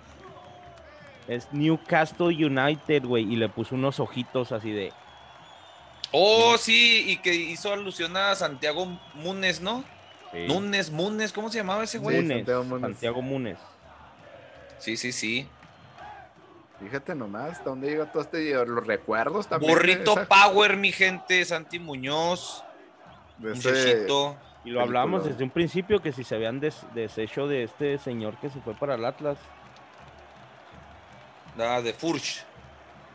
S3: Es Newcastle United, güey. Y le puso unos ojitos así de.
S2: Oh, sí, y que hizo alusión a Santiago Munes, ¿no?
S3: Sí.
S2: Nunes, Munes, ¿cómo se llamaba ese güey?
S3: Munes,
S4: Santiago Munes.
S2: Sí, sí, sí.
S4: Fíjate nomás, ¿hasta dónde llega todo este los recuerdos también?
S2: Burrito
S4: esa-
S2: Power, mi gente, Santi Muñoz,
S4: de ese-.
S3: Y lo hablamos desde un principio que si se habían des- deshecho de este señor que se fue para el Atlas.
S2: Ah, de Furch.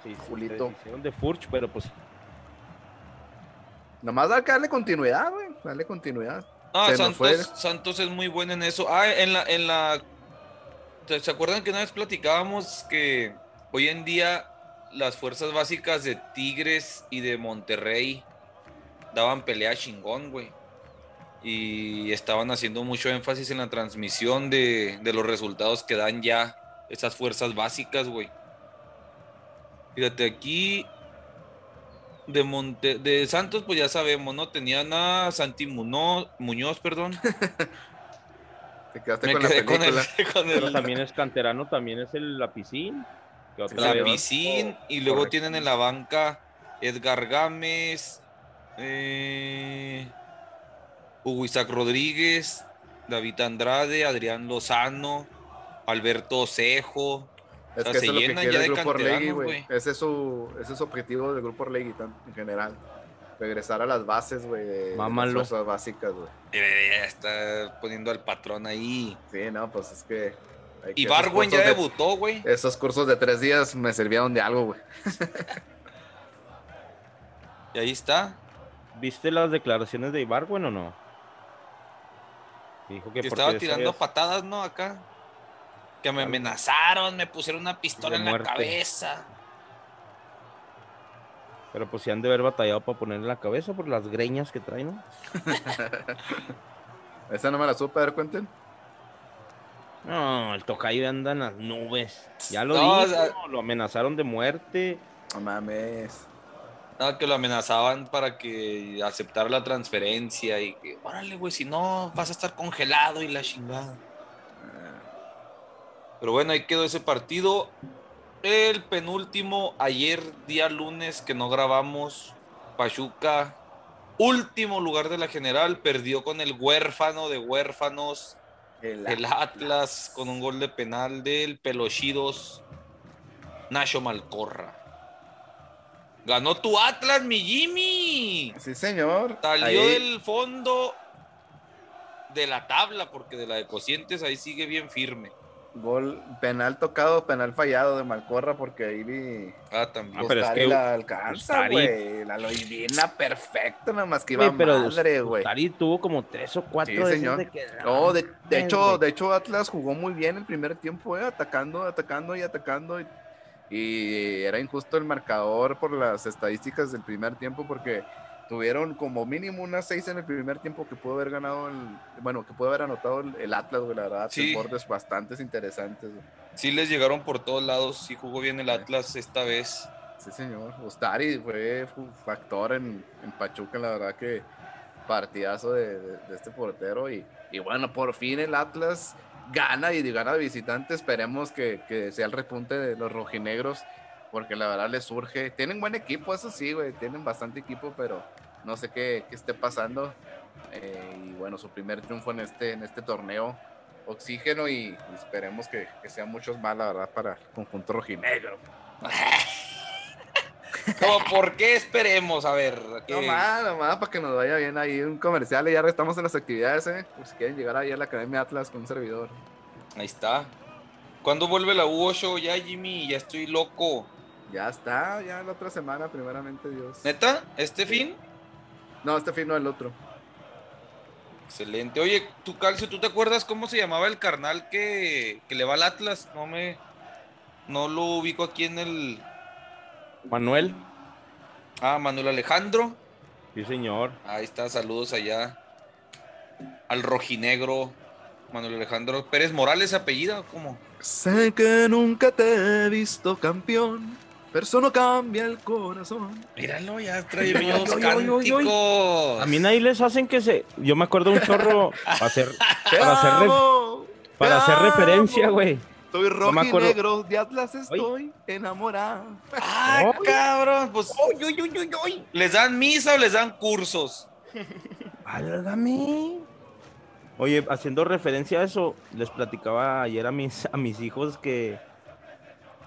S3: Sí, sí,
S4: Julito.
S3: se hicieron de Furch, pero pues
S4: Nomás hay que darle continuidad, güey. Darle continuidad.
S2: Ah,
S4: Se
S2: Santos. Santos es muy bueno en eso. Ah, en la, en la. ¿Se se acuerdan que una vez platicábamos que hoy en día las fuerzas básicas de Tigres y de Monterrey daban pelea chingón, güey? Y estaban haciendo mucho énfasis en la transmisión de, de los resultados que dan ya esas fuerzas básicas, güey. Fíjate, aquí de Monte, de Santos, pues ya sabemos, ¿no? Tenían a Santi Muñoz, Muñoz, perdón.
S4: Te quedaste
S2: Me
S4: con la
S2: quedé con el, con
S3: pero
S2: el
S3: también es canterano, también es el Lapicín. que otra
S2: la
S3: vez-
S2: Piscín, y luego
S4: Correcto.
S2: tienen en la banca Edgar Gámez, eh, Hugo Isaac Rodríguez, David Andrade, Adrián Lozano, Alberto Cejo.
S4: Es
S2: sea,
S4: que
S2: se
S4: eso es lo que quiere el grupo Orlegui, güey. Ese es su, ese es su objetivo del grupo Orlegui tan- en general. Regresar a las bases, güey, de, las fuerzas básicas, güey.
S2: Eh, ya está poniendo al patrón ahí.
S4: Sí, no, pues es que...
S2: Y
S4: esos
S2: Barwen ya
S4: de-
S2: debutó, güey.
S4: Esos cursos de tres días me sirvieron de algo, güey.
S2: Y ahí está.
S3: ¿Viste las declaraciones de Ibargüen o no? Dijo que
S2: Que estaba tirando patadas, ¿no? Acá. Que me amenazaron, me pusieron una pistola en la cabeza.
S3: Pero pues si han de haber batallado para ponerle la cabeza por las greñas que traen, ¿no?
S4: Esa no me la supe, a ver, cuenten.
S3: No, el tocayo anda en las nubes. Ya lo
S2: No, o
S3: dijo,
S2: sea-
S3: lo amenazaron de muerte.
S4: No mames.
S2: No, que lo amenazaban para que aceptara la transferencia y que, órale, güey, si no, vas a estar congelado y la chingada. Pero bueno, ahí quedó ese partido. El penúltimo, ayer, día lunes, que no grabamos, Pachuca, último lugar de la general, perdió con el huérfano de huérfanos,
S4: El,
S2: el Atlas, con un gol de penal del Pelochidos, Nacho Malcorra. Ganó tu Atlas, mi Jimmy.
S4: Sí, señor.
S2: Salió
S4: Ahí-
S2: del fondo de la tabla, porque de la de cocientes ahí sigue bien firme.
S4: Gol, penal tocado, penal fallado de Malcorra, porque ahí vi.
S2: Ah, también.
S3: Ah, pero es
S4: Ustari
S3: que
S4: la alcanza, güey. La loidina perfecta, nada más que iba
S3: Güey, pero
S4: madre, güey.
S3: Ustari tuvo como tres o cuatro
S4: Sí, señor.
S3: de que-
S4: No, de, de
S3: Ay,
S4: hecho, de hecho Atlas jugó muy bien el primer tiempo, eh, atacando, atacando y atacando. Y, y era injusto el marcador por las estadísticas del primer tiempo porque tuvieron como mínimo unas seis en el primer tiempo que pudo haber ganado el, bueno, que pudo haber anotado el, el Atlas, güey, la verdad,
S2: Sí.
S4: bordes bastante interesantes. güey.
S2: Sí les llegaron por todos lados, sí jugó bien el Atlas esta vez.
S4: Sí, señor. Ustari fue fu- factor en, en Pachuca, la verdad que partidazo de, de- de este portero. Y, y bueno, por fin el Atlas gana y gana de visitante. Esperemos que, que sea el repunte de los rojinegros, porque la verdad les surge. Tienen buen equipo, eso sí, güey. Tienen bastante equipo, pero no sé qué, qué esté pasando. Eh, y bueno, su primer triunfo en este, en este torneo. Oxígeno y, y esperemos que, que sean muchos más, la verdad, para el conjunto rojinegro.
S2: ¿Cómo, ¿Por qué esperemos? A ver, ¿qué?
S4: No más, no más, para que nos vaya bien ahí un comercial y ya estamos en las actividades, ¿eh? Por si quieren llegar ahí a la Academia Atlas con un servidor.
S2: ahí está. ¿Cuándo vuelve la U8 ya, Jimmy? Ya estoy loco.
S4: Ya está, ya la otra semana, primeramente Dios.
S2: ¿Neta? ¿Este fin?
S4: No, este fin no, el otro.
S2: Excelente. Oye, tú, Calcio, ¿tú te acuerdas cómo se llamaba el carnal que, que le va al Atlas? No me... No lo ubico aquí en el...
S3: Manuel,
S2: Ah, Manuel Alejandro.
S3: sí señor.
S2: Ahí está, saludos allá. Al rojinegro. Manuel Alejandro Pérez Morales, apellida, ¿cómo?
S4: Sé que nunca te he visto campeón. Pero eso no cambia el corazón.
S2: Míralo, ya trae unos cánticos.
S3: A mí nadie les hacen que se. Yo me acuerdo un chorro para hacer, para hacer, re- para referencia, güey.
S4: Estoy rojo
S3: me
S4: y
S3: acuerdo.
S4: negro, de Atlas estoy enamorado.
S2: Ah,
S3: Ay.
S2: cabrón, pues. ¿Les dan misa o les dan cursos?
S3: Válgame. Oye, haciendo referencia a eso, les platicaba ayer a mis, a mis hijos que,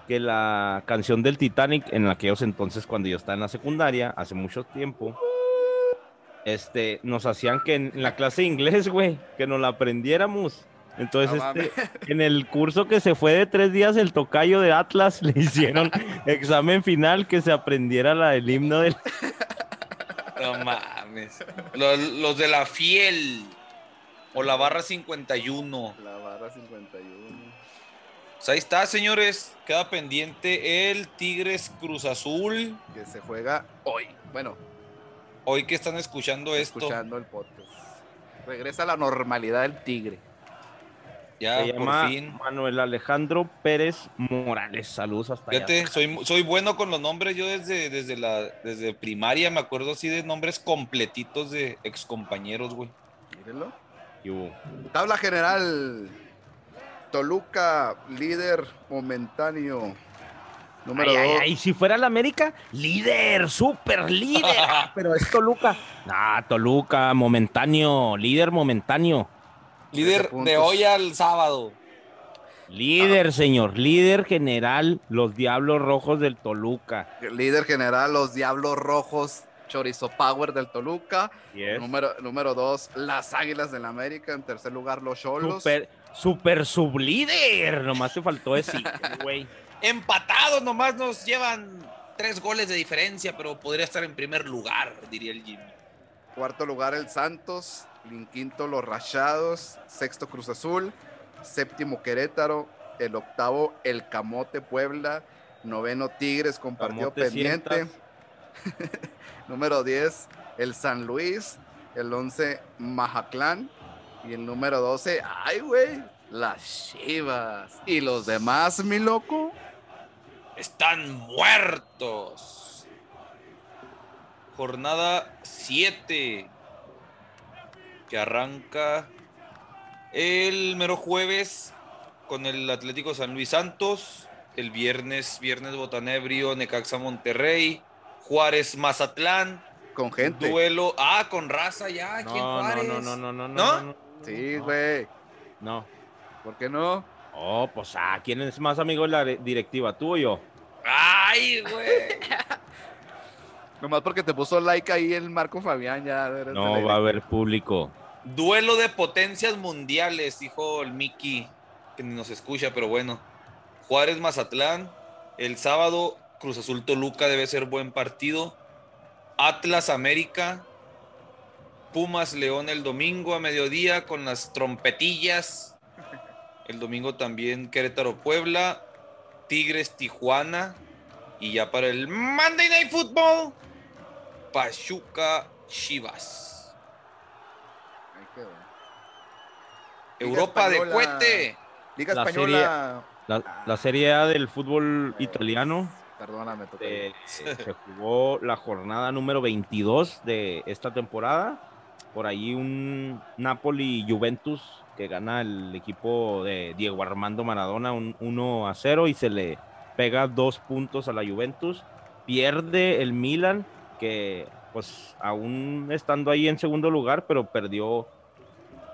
S3: que la canción del Titanic, en aquellos entonces, cuando yo estaba en la secundaria, hace mucho tiempo, este, nos hacían que en, en la clase de inglés, güey, que nos la aprendiéramos. Entonces,
S4: No
S3: este, en el curso que se fue de tres días, el tocayo de Atlas le hicieron examen final que se aprendiera la del himno del...
S2: No mames. Los, los de la fiel. O la barra 51.
S4: La barra 51.
S2: Pues ahí está, señores. Queda pendiente el Tigres Cruz Azul.
S4: Que se juega hoy. Bueno,
S2: Hoy que están escuchando esto,
S4: escuchando el podcast. Regresa a la normalidad del tigre.
S2: ya
S3: Se
S2: por
S3: llama
S2: fin.
S3: Manuel Alejandro Pérez Morales. Saludos hasta allá.
S2: Soy, soy bueno con los nombres. Yo desde, desde, la, desde primaria me acuerdo así de nombres completitos de excompañeros, güey.
S4: Mírenlo. Tabla general. Toluca, líder momentáneo. Número
S3: Ay, ay,
S4: 2.
S3: ay, si fuera la América, líder, súper líder. Pero es Toluca. Ah, Toluca, momentáneo, líder momentáneo.
S2: Líder de hoy al sábado.
S3: Líder, señor, líder general, los Diablos Rojos del Toluca.
S4: Líder general, los Diablos Rojos. Chorizo Power del Toluca. Número, número dos, las Águilas del América. En tercer lugar, los Cholos.
S3: Super, super sublíder. Nomás te faltó decir, güey.
S2: Empatados nomás nos llevan tres goles de diferencia, pero podría estar en primer lugar, diría el Jimmy.
S4: Cuarto lugar, el Santos. En quinto, los Rayados. Sexto, Cruz Azul. Séptimo, Querétaro. El octavo, el Camote Puebla. Noveno, Tigres con partido pendiente. Número 10, el San Luis. El 11, Majatlán. Y el número 12, ay, güey, las Chivas. Y los demás, mi loco.
S2: Están muertos. Jornada 7. Que arranca el mero jueves con el Atlético San Luis Santos. El viernes, viernes Botanebrio, Necaxa Monterrey. Juárez Mazatlán.
S4: Con gente.
S2: Duelo. Ah, con raza ya.
S3: no, no, no, ¿No? no, no,
S4: Sí,
S3: no,
S4: güey.
S3: No.
S4: ¿Por qué no?
S3: Oh, pues, ah, ¿quién es más amigo de la re- directiva, tú o yo?
S2: Ay, güey.
S4: Nomás porque te puso like ahí el Marco Fabián, ya.
S3: No va a haber público.
S2: Duelo de potencias mundiales, dijo el Mickey, que ni nos escucha, pero bueno. Juárez Mazatlán, el sábado Cruz Azul Toluca debe ser buen partido. Atlas América, Pumas León el domingo a mediodía con las trompetillas. El domingo también Querétaro Puebla, Tigres Tijuana y ya para el Monday Night Football, Pachuca Chivas.
S4: Ahí quedó.
S2: Europa de cohete.
S4: Liga
S3: La
S4: Española.
S3: La, la Serie A del fútbol italiano
S4: Perdóname, toca.
S3: eh, se jugó la jornada número 22 de esta temporada. Por ahí un Napoli-Juventus que gana el equipo de Diego Armando Maradona un 1 a 0 y se le pega dos puntos a la Juventus. Pierde el Milan que pues aún estando ahí en segundo lugar, pero perdió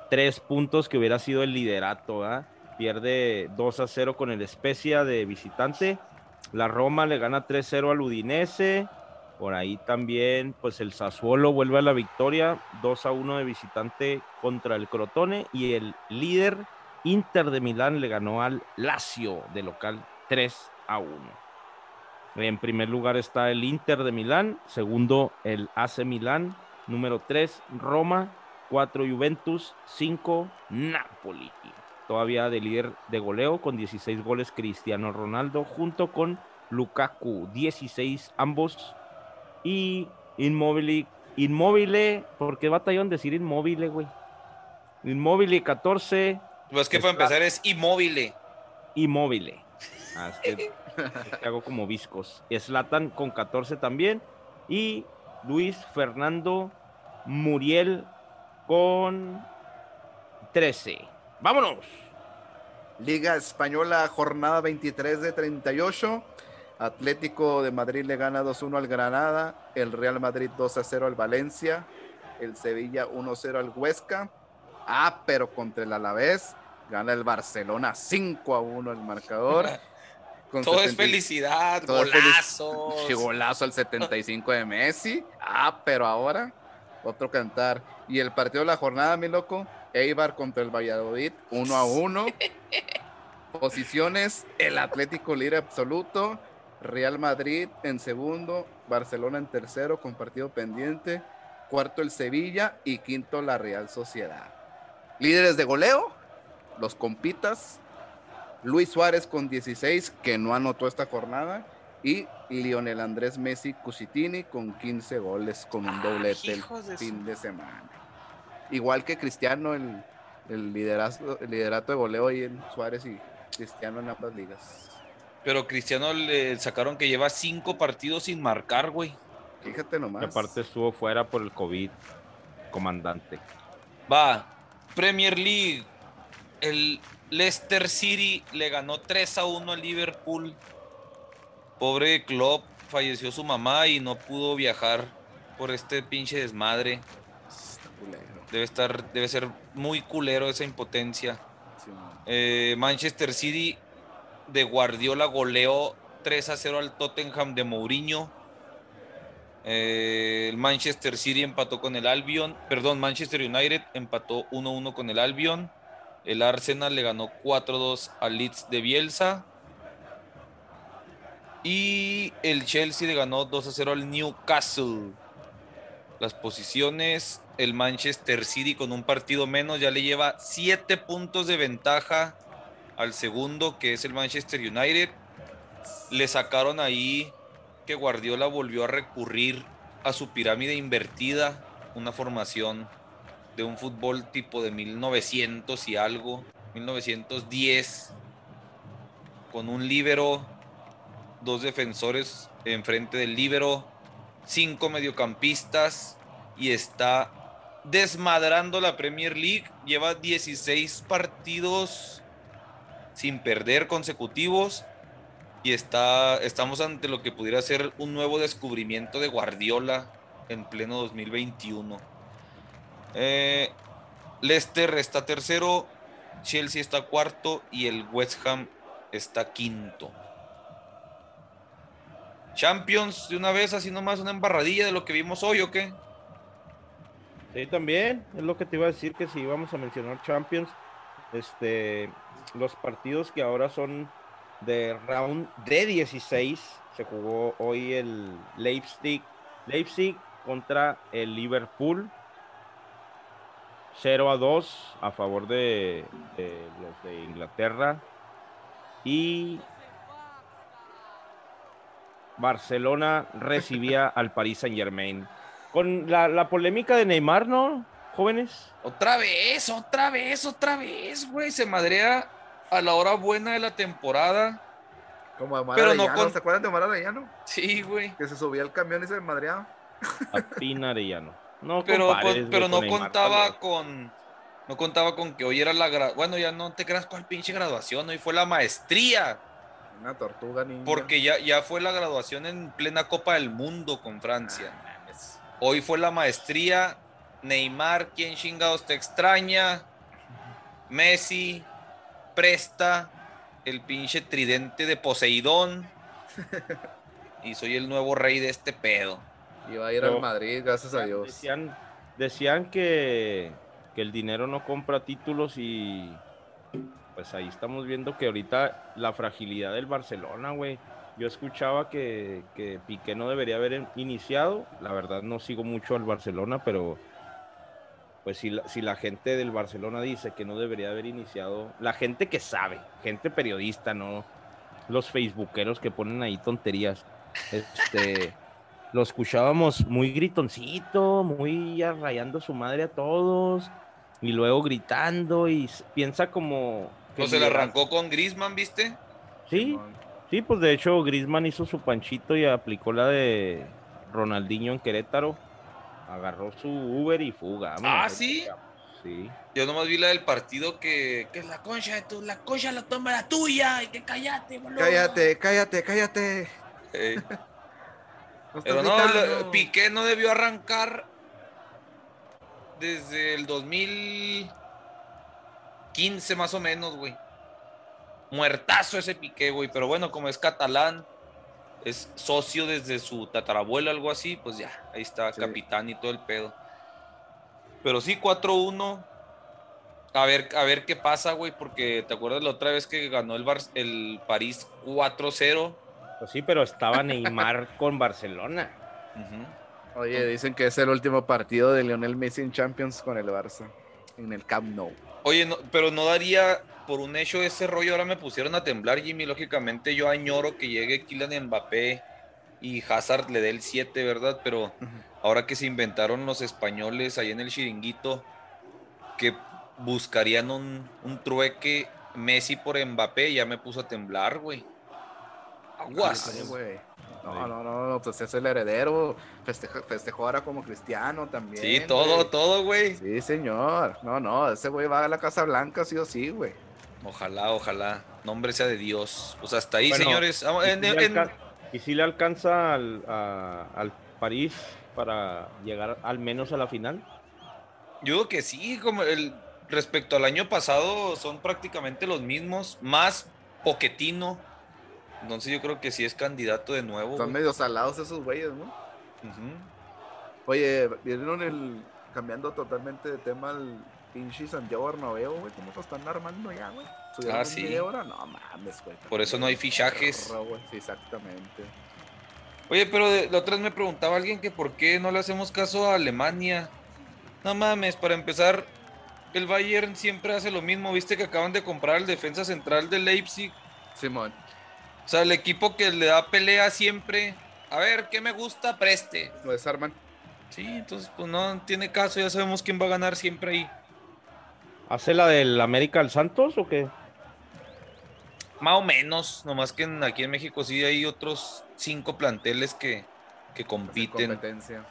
S3: tres puntos que hubiera sido el liderato. ¿verdad? Pierde 2 a 0 con el Spezia de visitante. La Roma le gana 3-0 al Udinese. Por ahí también, pues el Sassuolo vuelve a la victoria, 2 a 1 de visitante contra el Crotone. Y el líder Inter de Milán le ganó al Lazio de local 3 a 1. En primer lugar está el Inter de Milán, segundo el AC Milán, número 3 Roma, 4 Juventus, 5 Napoli. Todavía de líder de goleo con 16 goles Cristiano Ronaldo junto con Lukaku, 16 ambos. Y Inmóvil, Inmóvil, ¿por qué batallón decir Inmóvil, güey? Inmóvil 14,
S2: Pues que para empezar es inmóvil.
S3: Inmóvil. Ah, es que, hago como viscos. Slatan con 14 también. Y Luis Fernando Muriel con 13. ¡Vámonos!
S4: Liga Española, jornada 23 de 38. Atlético de Madrid le gana 2-1 al Granada. El Real Madrid 2-0 al Valencia. El Sevilla 1-0 al Huesca. Ah, pero contra el Alavés gana el Barcelona 5-1 el marcador.
S2: todo es felicidad, golazo.
S4: golazo al 75 de Messi. Ah, pero ahora otro cantar. Y el partido de la jornada, mi loco, Eibar contra el Valladolid, 1 a 1. Posiciones, el Atlético líder absoluto, Real Madrid en segundo, Barcelona en tercero con partido pendiente, cuarto el Sevilla y quinto la Real Sociedad. Líderes de goleo, los compitas, Luis Suárez con 16, que no anotó esta jornada, y Lionel Andrés Messi Cusitini con 15 goles con un doblete el fin de semana. Igual que Cristiano, el, el, liderato, el liderato de goleo y en Suárez y Cristiano en ambas ligas.
S2: Pero Cristiano le sacaron que lleva cinco partidos sin marcar, güey.
S4: Fíjate nomás.
S3: aparte estuvo fuera por el COVID, comandante.
S2: Va, Premier League. El Leicester City le ganó 3 a 1 al Liverpool. Pobre Klopp, falleció su mamá y no pudo viajar por este pinche desmadre. Debe estar, debe ser muy culero esa impotencia. Eh, Manchester City de Guardiola goleó 3 a 0 al Tottenham de Mourinho. Eh, el Manchester City empató con el Albion, perdón, Manchester United empató 1-1 con el Albion. El Arsenal le ganó 4-2 al Leeds de Bielsa. Y el Chelsea le ganó 2-0 al Newcastle. Las posiciones, el Manchester City con un partido menos ya le lleva 7 puntos de ventaja al segundo, que es el Manchester United. Le sacaron ahí que Guardiola volvió a recurrir a su pirámide invertida, una formación de un fútbol tipo de 1900 y algo, 1910, con un líbero, dos defensores enfrente del líbero, cinco mediocampistas y está desmadrando la Premier League. Lleva 16 partidos sin perder consecutivos y está, estamos ante lo que pudiera ser un nuevo descubrimiento de Guardiola en pleno 2021. Eh, Leicester está tercero, Chelsea está cuarto y el West Ham está quinto. Champions, de una vez, así nomás una embarradilla de lo que vimos hoy, ¿o qué?
S3: Sí, también, es lo que te iba a decir, que si íbamos a mencionar Champions, este, los partidos que ahora son de round de 16, se jugó hoy el Leipzig, Leipzig contra el Liverpool, 0 a 2 a favor de, los de Inglaterra. Y Barcelona recibía al Paris Saint Germain. Con la, polémica de Neymar, ¿no? Jóvenes.
S2: Otra vez, otra vez, otra vez, güey. Se madrea a la hora buena de la temporada.
S4: Como Amar Pero no con... ¿se acuerdan de Omar Arellano?
S2: Sí, güey.
S4: Que se subía al camión y se madreaba.
S3: A Pina Arellano.
S2: No, pero, pero no contaba con. No contaba con que hoy era la Bueno, ya no te creas cuál pinche graduación, hoy fue la maestría.
S4: Una tortuga niña.
S2: Porque ya, ya fue la graduación en plena Copa del Mundo con Francia. hoy fue la maestría. Neymar, ¿quién chingados te extraña? Messi, Presta, el pinche tridente de Poseidón. y soy el nuevo rey de este pedo.
S4: Y va a ir al Madrid, gracias a Dios.
S3: Decían, decían que, que el dinero no compra títulos y pues ahí estamos viendo que ahorita la fragilidad del Barcelona, güey. Yo escuchaba que, que Piqué no debería haber iniciado. La verdad no sigo mucho al Barcelona, pero pues si la, si la gente del Barcelona dice que no debería haber iniciado, la gente que sabe, gente periodista, no los facebookeros que ponen ahí tonterías, este, lo escuchábamos muy gritoncito, muy rayando su madre a todos, y luego gritando, y piensa como...
S2: Que se le arrancó con Grisman, ¿viste?
S3: Sí, sí, pues de hecho Grisman hizo su panchito y aplicó la de Ronaldinho en Querétaro. Agarró su Uber y fuga.
S2: Ah, sí.
S3: Sí.
S2: Yo nomás vi la del partido que, que la concha de tu, la concha la toma la tuya y que cállate, boludo.
S4: Cállate, cállate, cállate. No
S2: pero no, lo- Piqué no debió arrancar desde el 2015 más o menos, güey. Muertazo ese Piqué, güey. Pero bueno, como es catalán, es socio desde su tatarabuelo, algo así, pues ya, ahí está,
S4: Sí.
S2: capitán y todo el pedo. Pero sí, 4-1. A ver, a ver qué pasa, güey, porque te acuerdas la otra vez que ganó el, Bar- el París 4-0.
S3: Pues sí, pero estaba Neymar con Barcelona.
S4: Oye, dicen que es el último partido de Lionel Messi en Champions con el Barça. En el Camp Nou.
S2: Oye, no, pero no daría por un hecho ese rollo. Ahora me pusieron a temblar, Jimmy. Lógicamente, yo añoro que llegue Kylian Mbappé y Hazard le dé el 7, ¿verdad? Pero ahora que se inventaron los españoles ahí en el chiringuito, que buscarían un, un trueque Messi por Mbappé, ya me puso a temblar, güey. Aguas.
S4: Güey. No, no, no, no, pues es el heredero. Festejó ahora como cristiano también.
S2: Sí, todo,
S4: güey.
S2: todo, güey.
S4: Sí, señor. No, no, ese güey va a la Casa Blanca sí o sí, güey.
S2: Ojalá, ojalá. Nombre sea de Dios. Pues hasta ahí,
S3: Bueno,
S2: señores. Vamos,
S3: ¿Y
S2: en-
S3: si
S2: en-
S3: le,
S2: en-
S3: alca- y si le alcanza al, a- al París para llegar al menos a la final?
S2: Yo digo que sí, como el respecto al año pasado son prácticamente los mismos, más Poquetino. Entonces yo creo que sí es candidato de nuevo.
S4: Son
S2: güey.
S4: medio salados esos güeyes, ¿no? Oye, vieron el. Cambiando totalmente de tema al pinche Santiago Bernabéu, güey. ¿Cómo lo están armando ya, güey? ¿Subieron
S2: Ah, sí.
S4: ahora? No mames, güey.
S2: Por eso no hay fichajes.
S4: Sí, exactamente.
S2: Oye, pero de- la otra vez me preguntaba alguien que por qué no le hacemos caso a Alemania. No mames, para empezar, el Bayern siempre hace lo mismo. Viste que acaban de comprar el defensa central de Leipzig.
S4: Simón.
S2: O sea, el equipo que le da pelea siempre. A ver, ¿qué me gusta? Preste.
S4: Lo desarman.
S2: Sí, entonces pues no tiene caso, ya sabemos quién va a ganar siempre ahí.
S3: ¿Hace la del América al Santos o qué?
S2: Más o menos, nomás que en- aquí en México sí hay otros cinco planteles que, que compiten.
S4: competencia.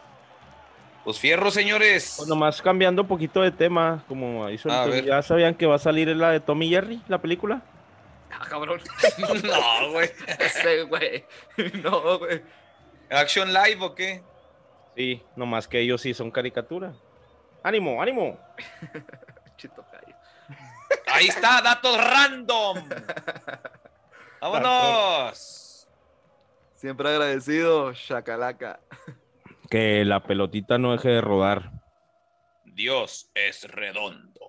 S2: Pues fierro, señores.
S3: Pues nomás cambiando un poquito de tema, como hizo el
S2: A
S3: Toby,
S2: ver.
S3: ¿Ya sabían que va a salir la de Tommy Jerry, la película?
S4: Ah, cabrón.
S2: no, güey.
S4: Ese, güey. No, güey.
S2: ¿Action Live o qué?
S3: Sí, nomás que ellos sí son caricatura. ¡Ánimo, ánimo!
S4: Chito callo.
S2: Ahí está, datos random. Vámonos.
S4: Siempre agradecido, Chacalaca.
S3: Que la pelotita no deje de rodar.
S2: Dios es redondo.